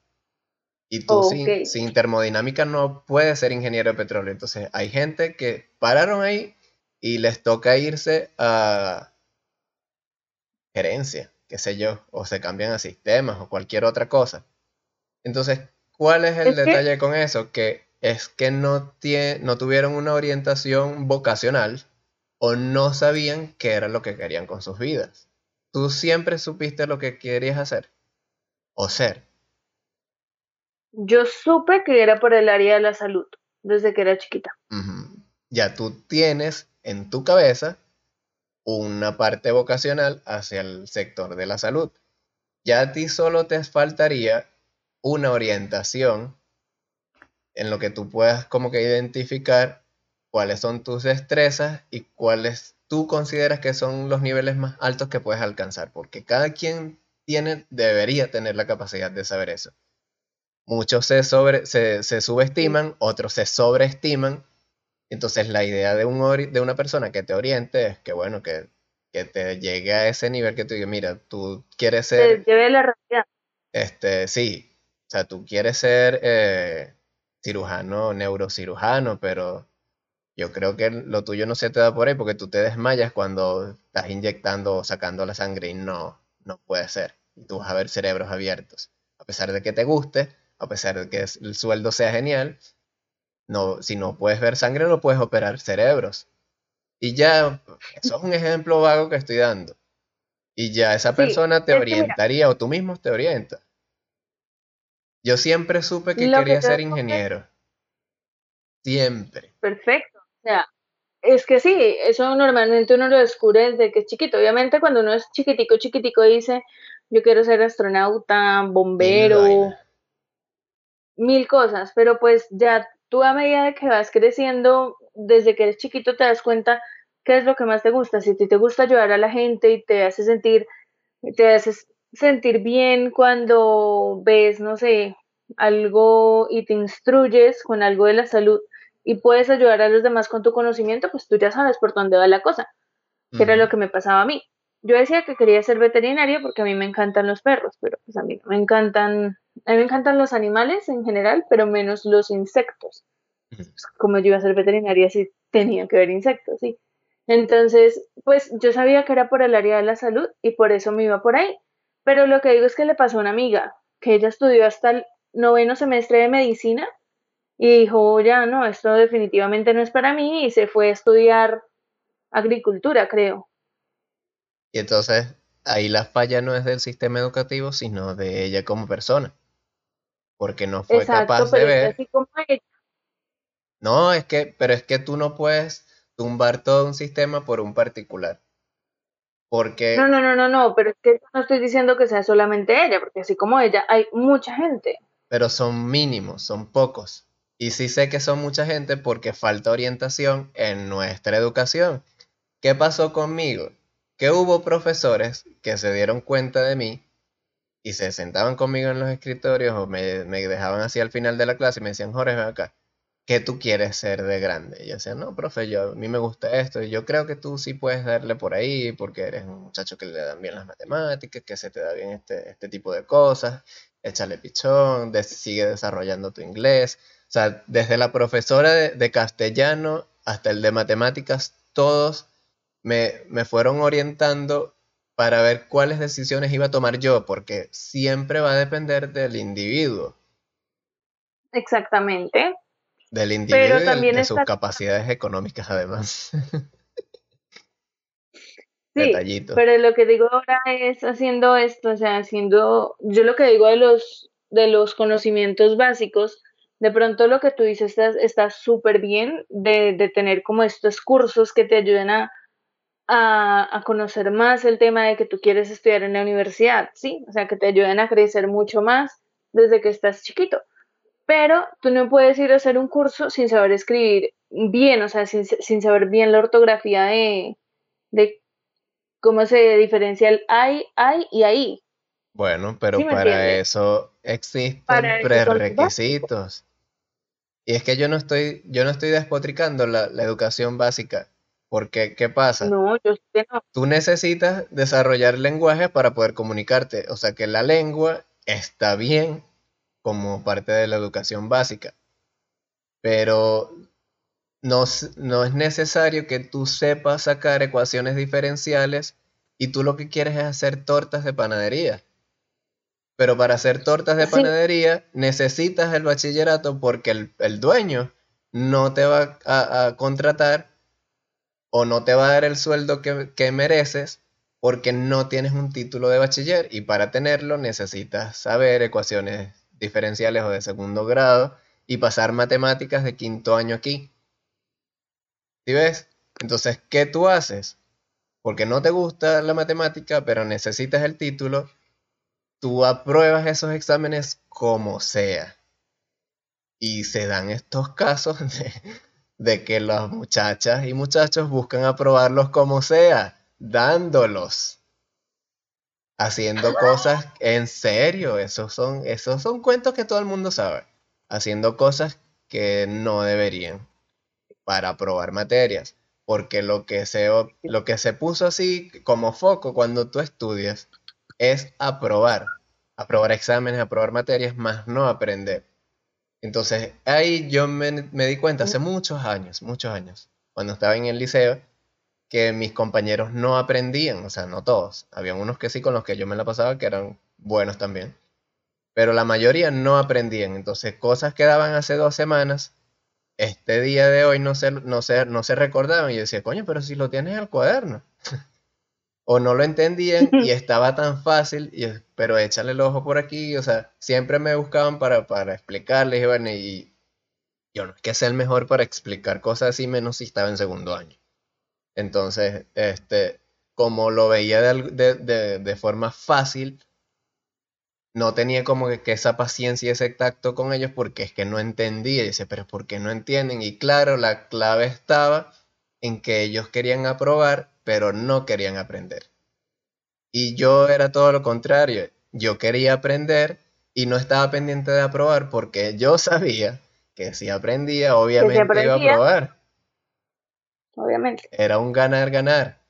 Y tú sin, sin, termodinámica no puedes ser ingeniero de petróleo. Entonces hay gente que pararon ahí y les toca irse a, gerencia, qué sé yo, o se cambian a sistemas o cualquier otra cosa. Entonces, ¿cuál es el detalle con eso? Que es que no, no tuvieron una orientación vocacional o no sabían qué era lo que querían con sus vidas. ¿Tú siempre supiste lo que querías hacer? ¿O ser?
Yo supe que era por el área de la salud, desde que era chiquita.
Ya tú tienes en tu cabeza una parte vocacional hacia el sector de la salud. Ya a ti solo te faltaría una orientación en lo que tú puedas como que identificar cuáles son tus destrezas y cuáles tú consideras que son los niveles más altos que puedes alcanzar, porque cada quien tiene, debería tener la capacidad de saber eso. Muchos se, sobre, se, se subestiman, otros se sobreestiman entonces la idea de, un de una persona que te oriente es que, bueno, que, que te llegue a ese nivel que tú digas, mira, tú quieres ser...
Te lleve la realidad.
Este, sí, o sea, tú quieres ser eh, cirujano, neurocirujano, pero yo creo que lo tuyo no se te da por ahí porque tú te desmayas cuando estás inyectando o sacando la sangre y no, no puede ser. Y tú vas a ver cerebros abiertos. A pesar de que te guste, a pesar de que el sueldo sea genial, no, si no puedes ver sangre, no puedes operar cerebros. Y ya, eso es un ejemplo vago que estoy dando. Y ya esa persona te orientaría o tú mismo te orientas. Yo siempre supe que quería ser ingeniero. Siempre.
Perfecto. O sea, es que sí, eso normalmente uno lo descubre desde que es chiquito. Obviamente cuando uno es chiquitico, chiquitico dice, yo quiero ser astronauta, bombero, mil cosas, pero pues ya tú a medida de que vas creciendo, desde que eres chiquito te das cuenta qué es lo que más te gusta. Si te gusta ayudar a la gente y te hace sentir, te haces sentir bien cuando ves, no sé, algo y te instruyes con algo de la salud y puedes ayudar a los demás con tu conocimiento, pues tú ya sabes por dónde va la cosa, que era lo que me pasaba a mí. Yo decía que quería ser veterinaria porque a mí me encantan los perros, pero pues a mí me encantan a mí me encantan los animales en general, pero menos los insectos. Pues, como yo iba a ser veterinaria, sí tenía que ver insectos, sí. Entonces, pues yo sabía que era por el área de la salud y por eso me iba por ahí. Pero lo que digo es que le pasó a una amiga, que ella estudió hasta el noveno semestre de medicina y dijo, ya no, esto definitivamente no es para mí y se fue a estudiar agricultura, creo.
Y entonces ahí la falla no es del sistema educativo, sino de ella como persona porque no fue capaz de ver. No, es que, pero es que tú no puedes tumbar todo un sistema por un particular. Porque...
No, no, no, no, no, pero es que no estoy diciendo que sea solamente ella, porque así como ella, hay mucha gente.
Pero son mínimos, son pocos. Y sí sé que son mucha gente porque falta orientación en nuestra educación. ¿Qué pasó conmigo? Que hubo profesores que se dieron cuenta de mí y se sentaban conmigo en los escritorios o me, dejaban así al final de la clase y me decían, Jorge, ven acá, ¿qué tú quieres ser de grande? Y yo decía, no, profe, yo, a mí me gusta esto y yo creo que tú sí puedes darle por ahí porque eres un muchacho que le dan bien las matemáticas, que se te da bien este, este tipo de cosas, échale pichón, sigue desarrollando tu inglés. O sea, desde la profesora de, castellano hasta el de matemáticas, todos me, me fueron orientando para ver cuáles decisiones iba a tomar yo, porque siempre va a depender del individuo.
Exactamente.
Del individuo y de, sus capacidades económicas, además.
sí, pero lo que digo ahora es haciendo esto, o sea, haciendo, yo lo que digo de los, de los conocimientos básicos, de pronto lo que tú dices está súper bien de, de tener como estos cursos que te ayuden a a, conocer más el tema de que tú quieres estudiar en la universidad, ¿sí? O sea, que te ayuden a crecer mucho más desde que estás chiquito. Pero tú no puedes ir a hacer un curso sin saber escribir bien, o sea, sin, saber bien la ortografía de, de cómo se diferencia el ay, ay y ahí.
Bueno, pero para eso existen prerequisitos. Y es que yo no estoy, yo no estoy despotricando la, la educación básica. Porque, ¿qué pasa?
No, yo sé no.
Tú necesitas desarrollar lenguaje para poder comunicarte. O sea que la lengua está bien como parte de la educación básica. Pero no, no es necesario que tú sepas sacar ecuaciones diferenciales y tú lo que quieres es hacer tortas de panadería. Pero para hacer tortas de panadería necesitas el bachillerato porque el, dueño no te va a contratar o no te va a dar el sueldo que, mereces porque no tienes un título de bachiller y para tenerlo necesitas saber ecuaciones diferenciales o de segundo grado y pasar matemáticas de quinto año aquí. ¿Sí ves? Entonces, ¿qué tú haces? Porque no te gusta la matemática, pero necesitas el título, tú apruebas esos exámenes como sea. Y se dan estos casos de, de que las muchachas y muchachos buscan aprobarlos como sea, dándolos. Haciendo cosas en serio, esos son, esos son cuentos que todo el mundo sabe. Haciendo cosas que no deberían para aprobar materias. Porque lo que se, lo que se puso así como foco cuando tú estudias es aprobar. Aprobar exámenes, aprobar materias, más no aprender. Entonces ahí yo me, di cuenta hace muchos años, muchos años, cuando estaba en el liceo, que mis compañeros no aprendían, o sea, no todos. Había unos que sí con los que yo me la pasaba que eran buenos también. Pero la mayoría no aprendían. Entonces cosas que daban hace dos semanas, este día de hoy no se, no no se recordaban. Y yo decía, coño, pero si lo tienes en el cuaderno. o no lo entendían y estaba tan fácil, y, pero échale el ojo por aquí, o sea, siempre me buscaban para, para explicarles y bueno, y yo no es que sea el mejor para explicar cosas así, menos si estaba en segundo año. Entonces, este, como lo veía de, de, forma fácil, no tenía como que, esa paciencia y ese tacto con ellos porque es que no entendía. Y dice, pero ¿por qué no entienden? Y claro, la clave estaba en que ellos querían aprobar pero no querían aprender. Y yo era todo lo contrario. Yo quería aprender y no estaba pendiente de aprobar porque yo sabía que si aprendía, obviamente iba a aprobar.
Obviamente.
Era un ganar-ganar.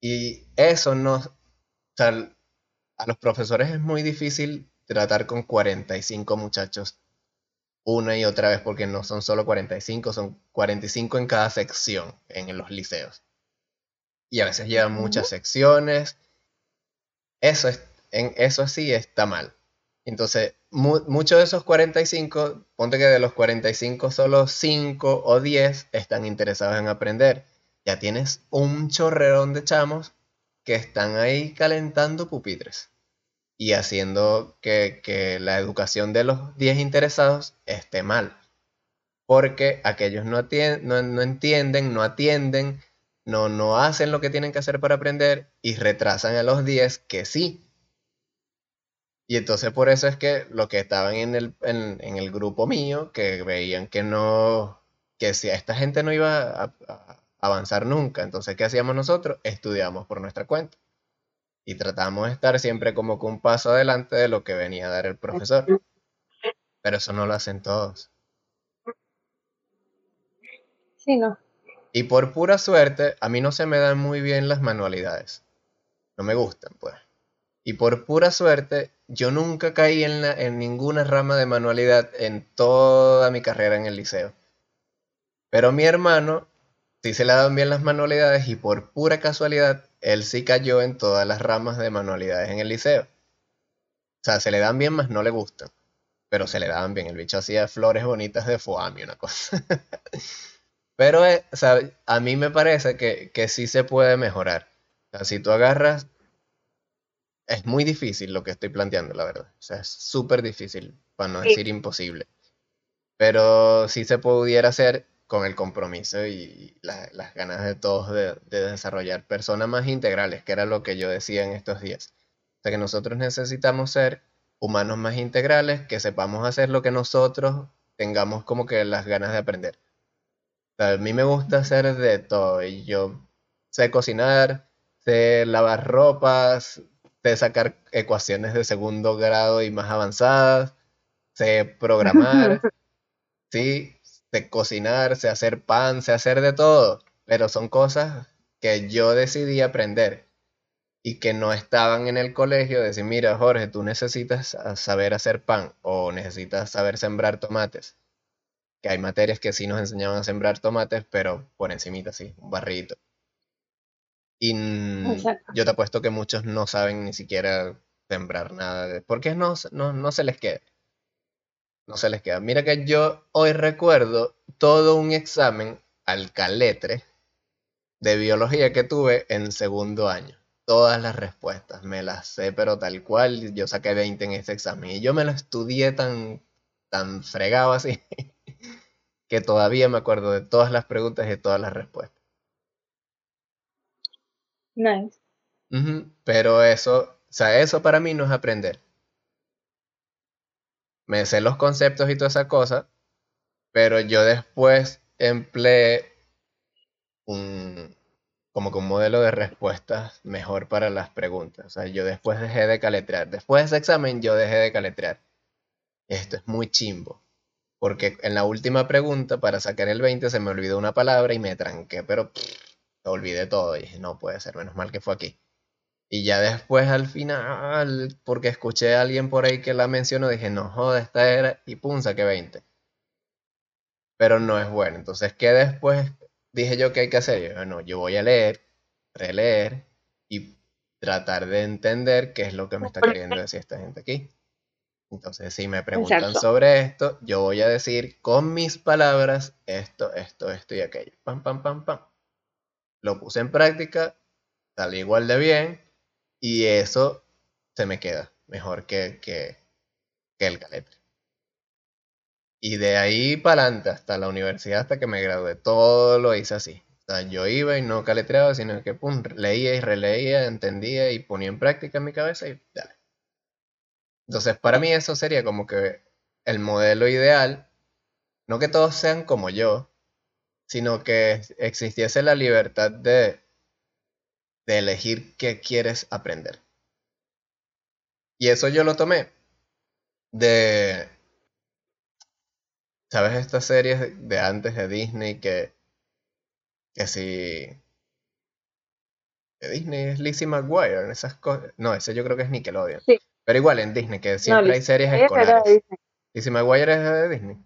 Y eso no... O sea, a los profesores es muy difícil tratar con 45 muchachos una y otra vez porque no son solo 45, son 45 en cada sección en los liceos y a veces llevan muchas secciones. Eso, es, en, eso sí está mal. Entonces, muchos de esos 45, ponte que de los 45 solo 5 o 10 están interesados en aprender. Ya tienes un chorrerón de chamos que están ahí calentando pupitres y haciendo que, que la educación de los 10 interesados esté mal. Porque aquellos no, no, no entienden, no atienden, no, no hacen lo que tienen que hacer para aprender y retrasan a los 10 que sí. Y entonces por eso es que los que estaban en el, en, el grupo mío, que veían que no, que si a esta gente no iba a, avanzar nunca, entonces ¿qué hacíamos nosotros? Estudiamos por nuestra cuenta. Y tratamos de estar siempre como con un paso adelante de lo que venía a dar el profesor. Pero eso no lo hacen todos.
Sí, no.
Y por pura suerte, a mí no se me dan muy bien las manualidades. No me gustan, pues. Y por pura suerte, yo nunca caí en, en ninguna rama de manualidad en toda mi carrera en el liceo. Pero mi hermano sí se le dan bien las manualidades y por pura casualidad, él sí cayó en todas las ramas de manualidades en el liceo. O sea, se le dan bien, más no le gustan. Pero se le daban bien. El bicho hacía flores bonitas de foami, una cosa. Pero eh, a mí me parece que, que sí se puede mejorar. O sea, si tú agarras es muy difícil lo que estoy planteando, la verdad. O sea, es súper difícil, para no decir imposible. Pero sí se pudiera hacer con el compromiso y las ganas de todos de, desarrollar personas más integrales, que era lo que yo decía en estos días. O sea, que nosotros necesitamos ser humanos más integrales, que sepamos hacer lo que nosotros tengamos como que las ganas de aprender. A mí me gusta hacer de todo y yo sé cocinar, sé lavar ropas, de sacar ecuaciones de segundo grado y más avanzadas, sé programar, sí, sé cocinar, sé hacer pan, sé hacer de todo, pero son cosas que yo decidí aprender y que no estaban en el colegio, decir, mira Jorge, tú necesitas saber hacer pan o necesitas saber sembrar tomates. Que hay materias que sí nos enseñaban a sembrar tomates, pero por encimita, sí, un barrito. Y yo te apuesto que muchos no saben ni siquiera sembrar nada, porque no, no, no se les queda. No se les queda. Mira que yo hoy recuerdo todo un examen al caletre de biología que tuve en segundo año. Todas las respuestas, me las sé, pero tal cual, yo saqué 20 en ese examen. Y yo me lo estudié tan, tan fregado así, que todavía me acuerdo de todas las preguntas y de todas las respuestas.
Nice.
Pero eso, o sea, eso para mí no es aprender. Me sé los conceptos y toda esa cosa, pero yo después empleé un, como que un modelo de respuestas mejor para las preguntas. O sea, yo después dejé de caletrear. Después de ese examen yo dejé de caletrear. Esto es muy chimbo. Porque en la última pregunta, para sacar el 20, se me olvidó una palabra y me tranqué, pero olvidé todo y dije, no puede ser, menos mal que fue aquí. Y ya después al final, porque escuché a alguien por ahí que la mencionó, dije, no joda, esta era, y pum, saqué 20. Pero no es bueno. Entonces, ¿qué después dije yo que hay que hacer? Yo, bueno, yo voy a leer, releer y tratar de entender qué es lo que me está queriendo decir esta gente aquí. Entonces, si me preguntan sobre esto, yo voy a decir con mis palabras esto, esto, esto y aquello. Pam, pam, pam, pam lo puse en práctica, salió igual de bien y eso se me queda mejor que, que, el caletre. Y de ahí para adelante, hasta la universidad, hasta que me gradué, todo lo hice así. O sea, yo iba y no caletreaba, sino que pum, leía y releía, entendía y ponía en práctica en mi cabeza y dale. Entonces, para mí eso sería como que el modelo ideal. No que todos sean como yo, sino que existiese la libertad de, de elegir qué quieres aprender. Y eso yo lo tomé de, ¿sabes? Estas series de antes de Disney que, que si... De Disney es Lizzie McGuire, esas cosas. No, ese yo creo que es Nickelodeon. Pero igual en Disney, que siempre hay series escolares. Lizzie McGuire es de Disney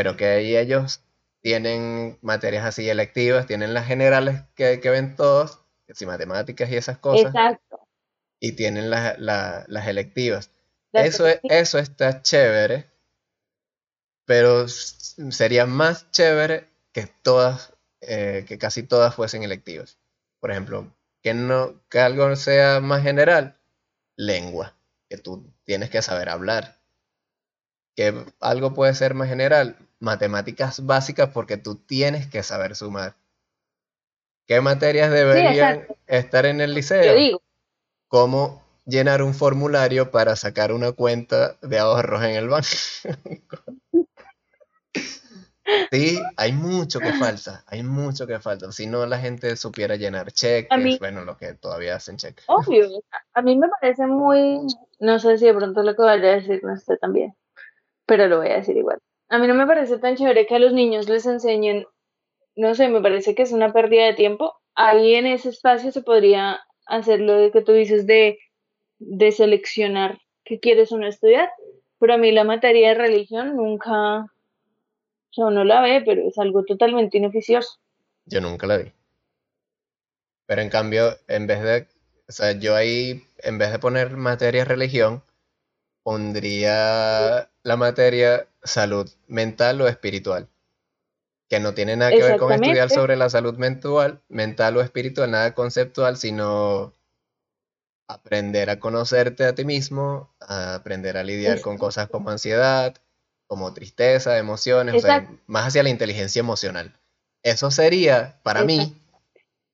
pero que ahí ellos tienen materias así electivas, tienen las generales que, ven todos, y matemáticas y esas cosas. Exacto. Y tienen las electivas. eso, eso está chévere, pero sería más chévere que todas, eh, que casi todas fuesen electivas. Por ejemplo, que, no, que algo sea más general, lengua, que tú tienes que saber hablar. Que algo puede ser más general, matemáticas básicas porque tú tienes que saber sumar. ¿Qué materias deberían estar en el liceo? Yo digo. ¿Cómo llenar un formulario para sacar una cuenta de ahorros en el banco? Sí, hay mucho que falta, hay mucho que falta. Si no, la gente supiera llenar cheques, bueno, lo que todavía hacen cheques.
Obvio, a mí me parece muy, no sé si de pronto lo que vaya a decir no esté tan bien, pero lo voy a decir igual. A mí no me parece tan chévere que a los niños les enseñen, no sé, me parece que es una pérdida de tiempo. Ahí en ese espacio se podría hacer lo de que tú dices de, de seleccionar qué quieres uno estudiar, pero a mí la materia de religión nunca, o sea, uno la ve, pero es algo totalmente inoficioso.
Yo nunca la vi. Pero en cambio, en vez de, o sea, yo ahí, en vez de poner materia religión, pondría la materia salud mental o espiritual. Que no tiene nada que ver con estudiar sobre la salud mental, mental o espiritual, nada conceptual, sino aprender a conocerte a ti mismo, a aprender a lidiar con cosas como ansiedad, como tristeza, emociones, o sea, más hacia la inteligencia emocional. Eso sería, para mí,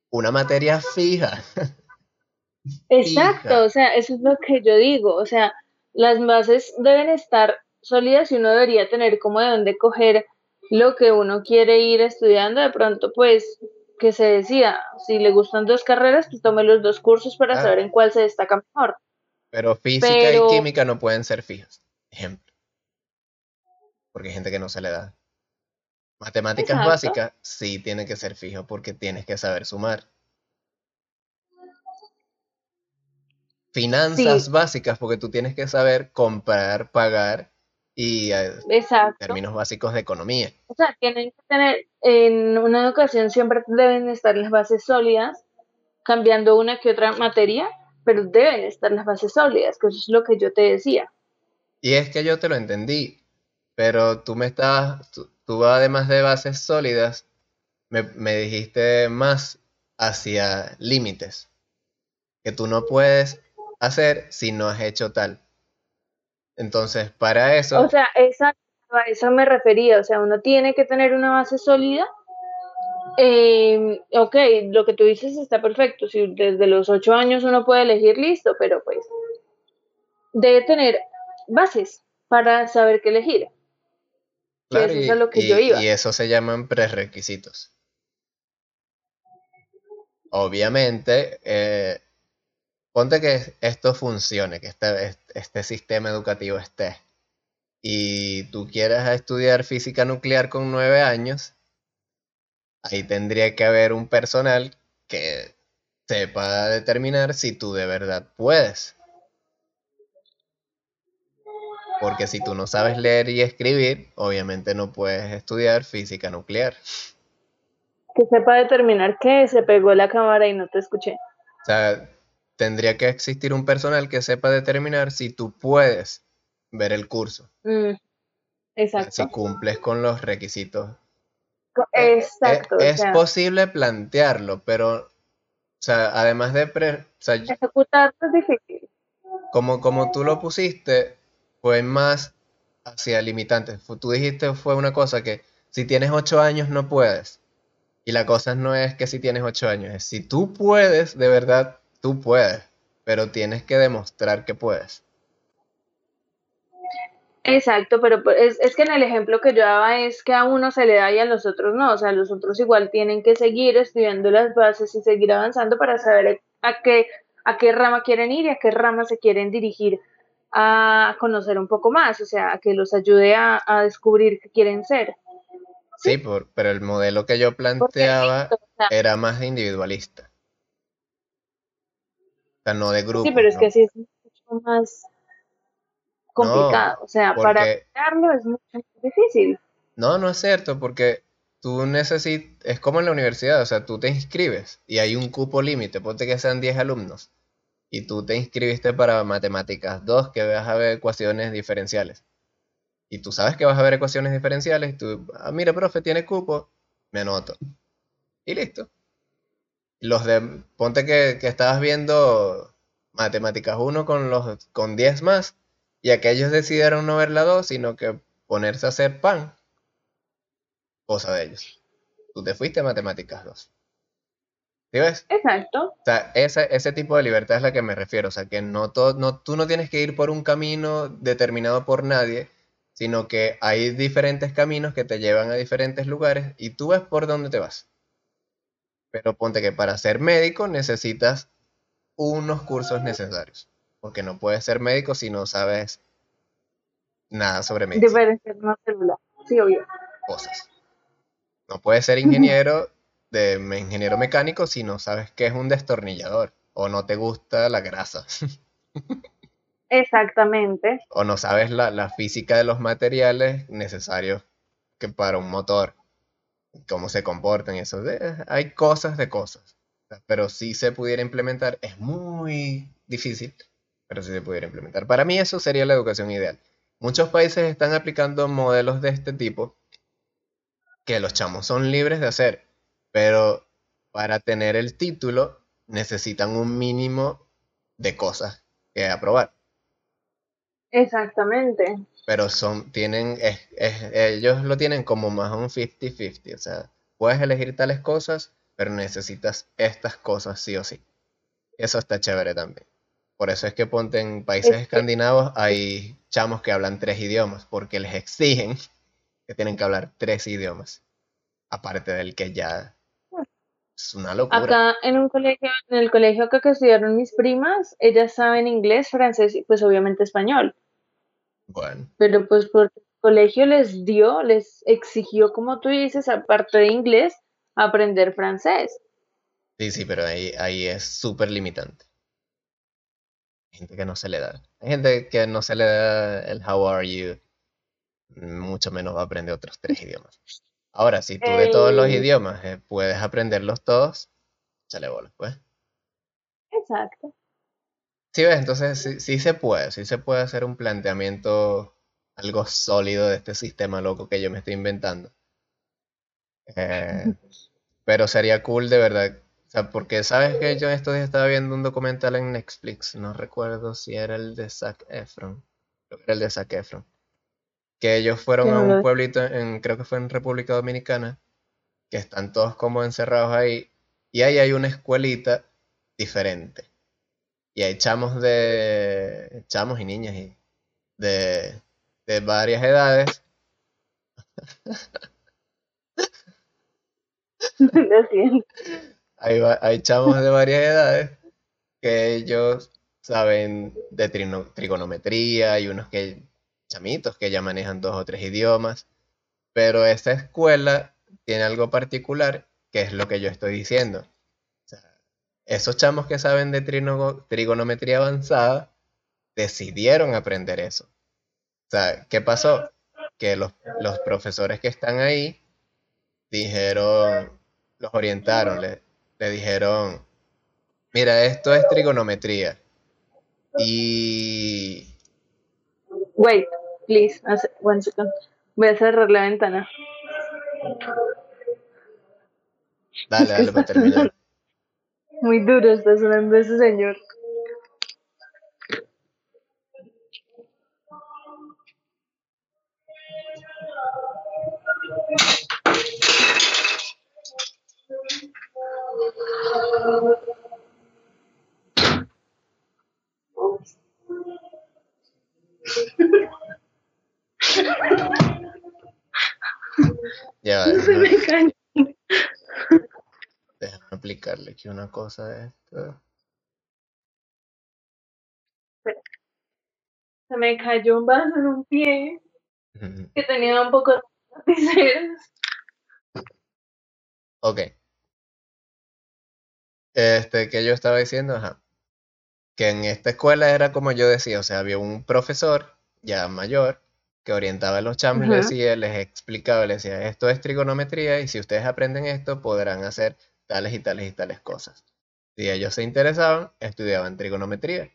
una materia fija.
Exacto, o sea, eso es lo que yo digo, o sea, las bases deben estar sólidas y uno debería tener como de dónde coger lo que uno quiere ir estudiando, de pronto pues que se decida, si le gustan dos carreras, pues tome los dos cursos para saber en cuál se destaca mejor.
Pero física y química no pueden ser fijas, ejemplo porque hay gente que no se le da. Matemáticas básicas sí tiene que ser fijo porque tienes que saber sumar. Finanzas básicas porque tú tienes que saber comprar, pagar y eh, términos básicos de economía.
O sea, tienen que tener, en una educación siempre deben estar las bases sólidas, cambiando una que otra materia, pero deben estar las bases sólidas, que eso es lo que yo te decía.
Y es que yo te lo entendí. Pero tú me estabas, tú, además de bases sólidas, me, dijiste más hacia límites, que tú no puedes hacer si no has hecho tal. Entonces, para eso...
O sea, a eso me refería, o sea, uno tiene que tener una base sólida. Eh, ok, lo que tú dices está perfecto, si desde los ocho años uno puede elegir, listo, pero pues debe tener bases para saber qué elegir.
Claro, y, eso lo que yo iba. Y eso se llaman prerequisitos. Obviamente, eh, ponte que esto funcione, que este, este sistema educativo esté, y tú quieras estudiar física nuclear con nueve años, ahí tendría que haber un personal que sepa determinar si tú de verdad puedes. Porque si tú no sabes leer y escribir, obviamente no puedes estudiar física nuclear.
Que sepa determinar que se pegó la cámara y no te escuché.
O sea, tendría que existir un personal que sepa determinar si tú puedes ver el curso. Mm, exacto. Si cumples con los requisitos. Exacto. Es, posible plantearlo, pero, o sea, además de... Pre,
Ejecutar es difícil.
Como, como tú lo pusiste, fue más hacia limitantes. Tú dijiste fue una cosa que si tienes ocho años no puedes. Y la cosa no es que si tienes ocho años, es si tú puedes, de verdad, tú puedes, pero tienes que demostrar que puedes.
Exacto, pero pues, es, que en el ejemplo que yo daba es que a uno se le da y a los otros no, o sea, los otros igual tienen que seguir estudiando las bases y seguir avanzando para saber a qué, a qué rama quieren ir y a qué rama se quieren dirigir a conocer un poco más, o sea, que los ayude a, descubrir qué quieren ser.
Sí, por, pero el modelo que yo planteaba era más individualista. O sea, no de grupo.
Sí, pero es que así es mucho más complicado. o sea, para crearlo es mucho más difícil.
No, no es cierto, porque tú necesitas, es como en la universidad, o sea, tú te inscribes y hay un cupo límite, ponte que sean 10 alumnos y tú te inscribiste para matemáticas 2 que vas a ver ecuaciones diferenciales. Y tú sabes que vas a ver ecuaciones diferenciales y tú, ah, mira, profe, tiene cupo, me anoto. Y listo. Los de, ponte que, que estabas viendo matemáticas 1 con, los, con 10 más y aquellos decidieron no ver la 2, sino que ponerse a hacer pan. Cosa de ellos. Tú te fuiste a matemáticas 2. ¿Sí ves?
Exacto.
O sea, ese, ese tipo de libertad es la que me refiero. O sea, que no, todo, no tú no tienes que ir por un camino determinado por nadie, sino que hay diferentes caminos que te llevan a diferentes lugares y tú ves por dónde te vas. Pero ponte que para ser médico necesitas unos cursos necesarios, porque no puedes ser médico si no sabes nada sobre medicina.
sí, obvio.
Cosas. No puedes ser ingeniero de ingeniero mecánico si no sabes qué es un destornillador o no te gusta la grasa.
Exactamente.
O no sabes la, la física de los materiales necesarios que para un motor cómo se comportan y eso. hay cosas de cosas. Pero si se pudiera implementar, es muy difícil, pero si se pudiera implementar. Para mí eso sería la educación ideal. Muchos países están aplicando modelos de este tipo que los chamos son libres de hacer, pero para tener el título necesitan un mínimo de cosas que aprobar.
Exactamente
pero son, tienen, ellos lo tienen como más un 50-50, o sea, puedes elegir tales cosas, pero necesitas estas cosas sí o sí. Eso está chévere también. Por eso es que ponte en países escandinavos hay chamos que hablan tres idiomas, porque les exigen que tienen que hablar tres idiomas, aparte del que ya es una locura.
Acá en un colegio, en el colegio que estudiaron mis primas, ellas saben inglés, francés y pues obviamente español.
Bueno.
Pero pues porque el colegio les dio, les exigió, como tú dices, aparte de inglés, aprender francés.
Sí, sí, pero ahí, ahí es súper limitante. Hay gente que no se le da. Hay gente que no se le da el how are you. Mucho menos va a aprender otros tres idiomas. Ahora, si tú de todos los idiomas eh, puedes aprenderlos todos, chale bolas, pues.
Exacto.
Sí, ves, entonces sí, se puede, sí se puede hacer un planteamiento algo sólido de este sistema loco que yo me estoy inventando. Eh, pero sería cool de verdad. O sea, porque sabes que yo estos días estaba viendo un documental en Netflix, no recuerdo si era el de Zac Efron, creo que era el de Zac Efron, que ellos fueron a un pueblito en, creo que fue en República Dominicana, que están todos como encerrados ahí, y ahí hay una escuelita diferente y hay chamos de. chamos y niñas y de, de varias edades. hay, hay chamos de varias edades que ellos saben de trigonometría, y unos que chamitos que ya manejan dos o tres idiomas, pero esta escuela tiene algo particular que es lo que yo estoy diciendo esos chamos que saben de trigonometría avanzada decidieron aprender eso. O sea, ¿qué pasó? Que los, profesores que están ahí dijeron, los orientaron, le, dijeron, mira, esto es trigonometría. Y...
Wait, please, one second. Voy a cerrar la ventana.
Dale, dale, para terminar.
Muy duro está sonando ese señor.
no se me cae aplicarle aquí una cosa de esto.
Se me cayó un vaso en un pie que tenía un poco de lapiceras.
Ok. Este, que yo estaba diciendo, ajá. Que en esta escuela era como yo decía, o sea, había un profesor ya mayor que orientaba a los chamos y les decía, les explicaba, les decía, esto es trigonometría y si ustedes aprenden esto podrán hacer tales y tales y tales cosas. Si ellos se interesaban, estudiaban trigonometría.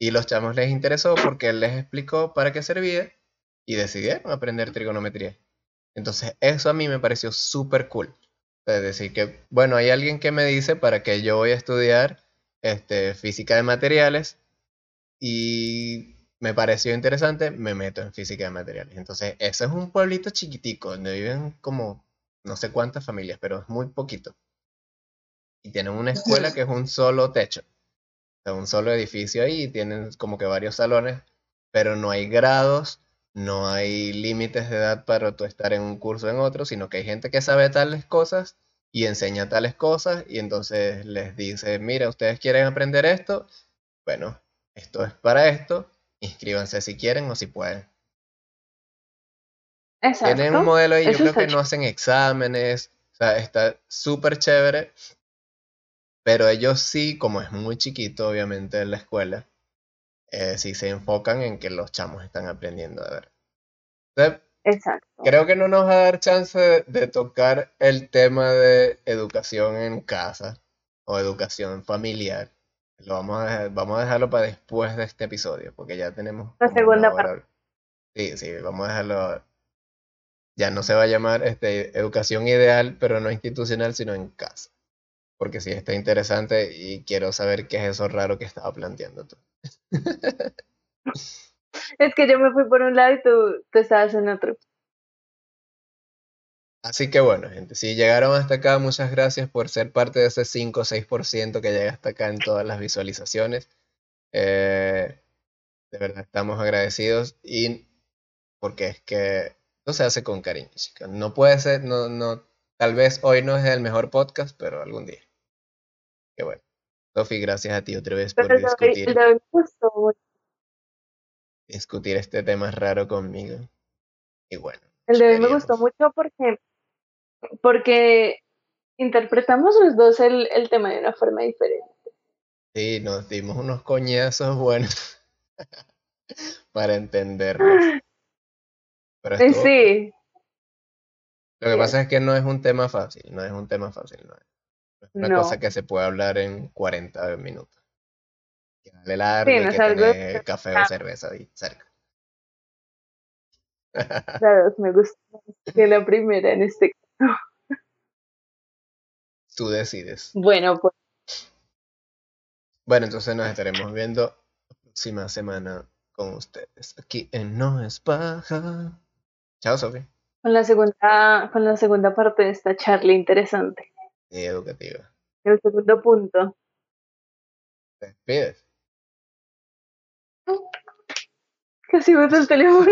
Y los chamos les interesó porque él les explicó para qué servía y decidieron aprender trigonometría. Entonces, eso a mí me pareció súper cool. Es decir, que, bueno, hay alguien que me dice para qué yo voy a estudiar este, física de materiales y me pareció interesante, me meto en física de materiales. Entonces, eso es un pueblito chiquitico donde viven como no sé cuántas familias, pero es muy poquito. Y tienen una escuela que es un solo techo, o un solo edificio ahí, y tienen como que varios salones, pero no hay grados no hay límites de edad para tú estar en un curso o en otro, sino que hay gente que sabe tales cosas y enseña tales cosas y entonces les dice, mira, ustedes quieren aprender esto, bueno, esto es para esto, inscríbanse si quieren o si pueden.
Exacto.
Tienen un modelo y yo
Eso
creo que no hacen exámenes, o sea, está súper chévere, pero ellos sí, como es muy chiquito, obviamente, en la escuela, eh, sí se enfocan en que los chamos están aprendiendo a ver. Entonces,
Exacto.
creo que no nos va a dar chance de, de tocar el tema de educación en casa o educación familiar. Lo vamos a dejar- vamos a dejarlo para después de este episodio, porque ya tenemos
La segunda
hora. Sí, sí, vamos a dejarlo. Ya no se va a llamar este, educación ideal, pero no institucional, sino en casa. Porque sí está interesante y quiero saber qué es eso raro que estaba planteando tú.
Es que yo me fui por un lado y tú, tú estabas en otro.
Así que bueno, gente, si llegaron hasta acá, muchas gracias por ser parte de ese 5 o 6% que llega hasta acá en todas las visualizaciones. Eh, de verdad estamos agradecidos y porque es que esto se hace con cariño, chicos. No puede ser, no, no, tal vez hoy no es el mejor podcast, pero algún día. Qué bueno. Sofi, gracias a ti otra vez por
Pero
discutir,
me gustó mucho.
discutir este tema raro conmigo. Y bueno,
El de hoy me gustó mucho porque, porque interpretamos los dos el, el tema de una forma diferente.
sí, nos dimos unos coñazos buenos para entendernos. Pero estuvo-
Sí,
Lo que
sí.
pasa es que no es un tema fácil, no es un tema fácil, no es, no es una
No.
cosa que se puede hablar en 40 minutos. Que dale largo
Sí,
y
no
que café o cerveza ahí cerca.
la dos me gustó más que la primera en este caso.
Tú decides.
Bueno, pues
Bueno, entonces nos estaremos viendo la próxima semana con ustedes aquí en No es Paja. Chao, Sofi.
con la segunda, con la segunda parte de esta charla interesante.
Y educativa.
El segundo punto.
Te despides.
Casi boto el teléfono.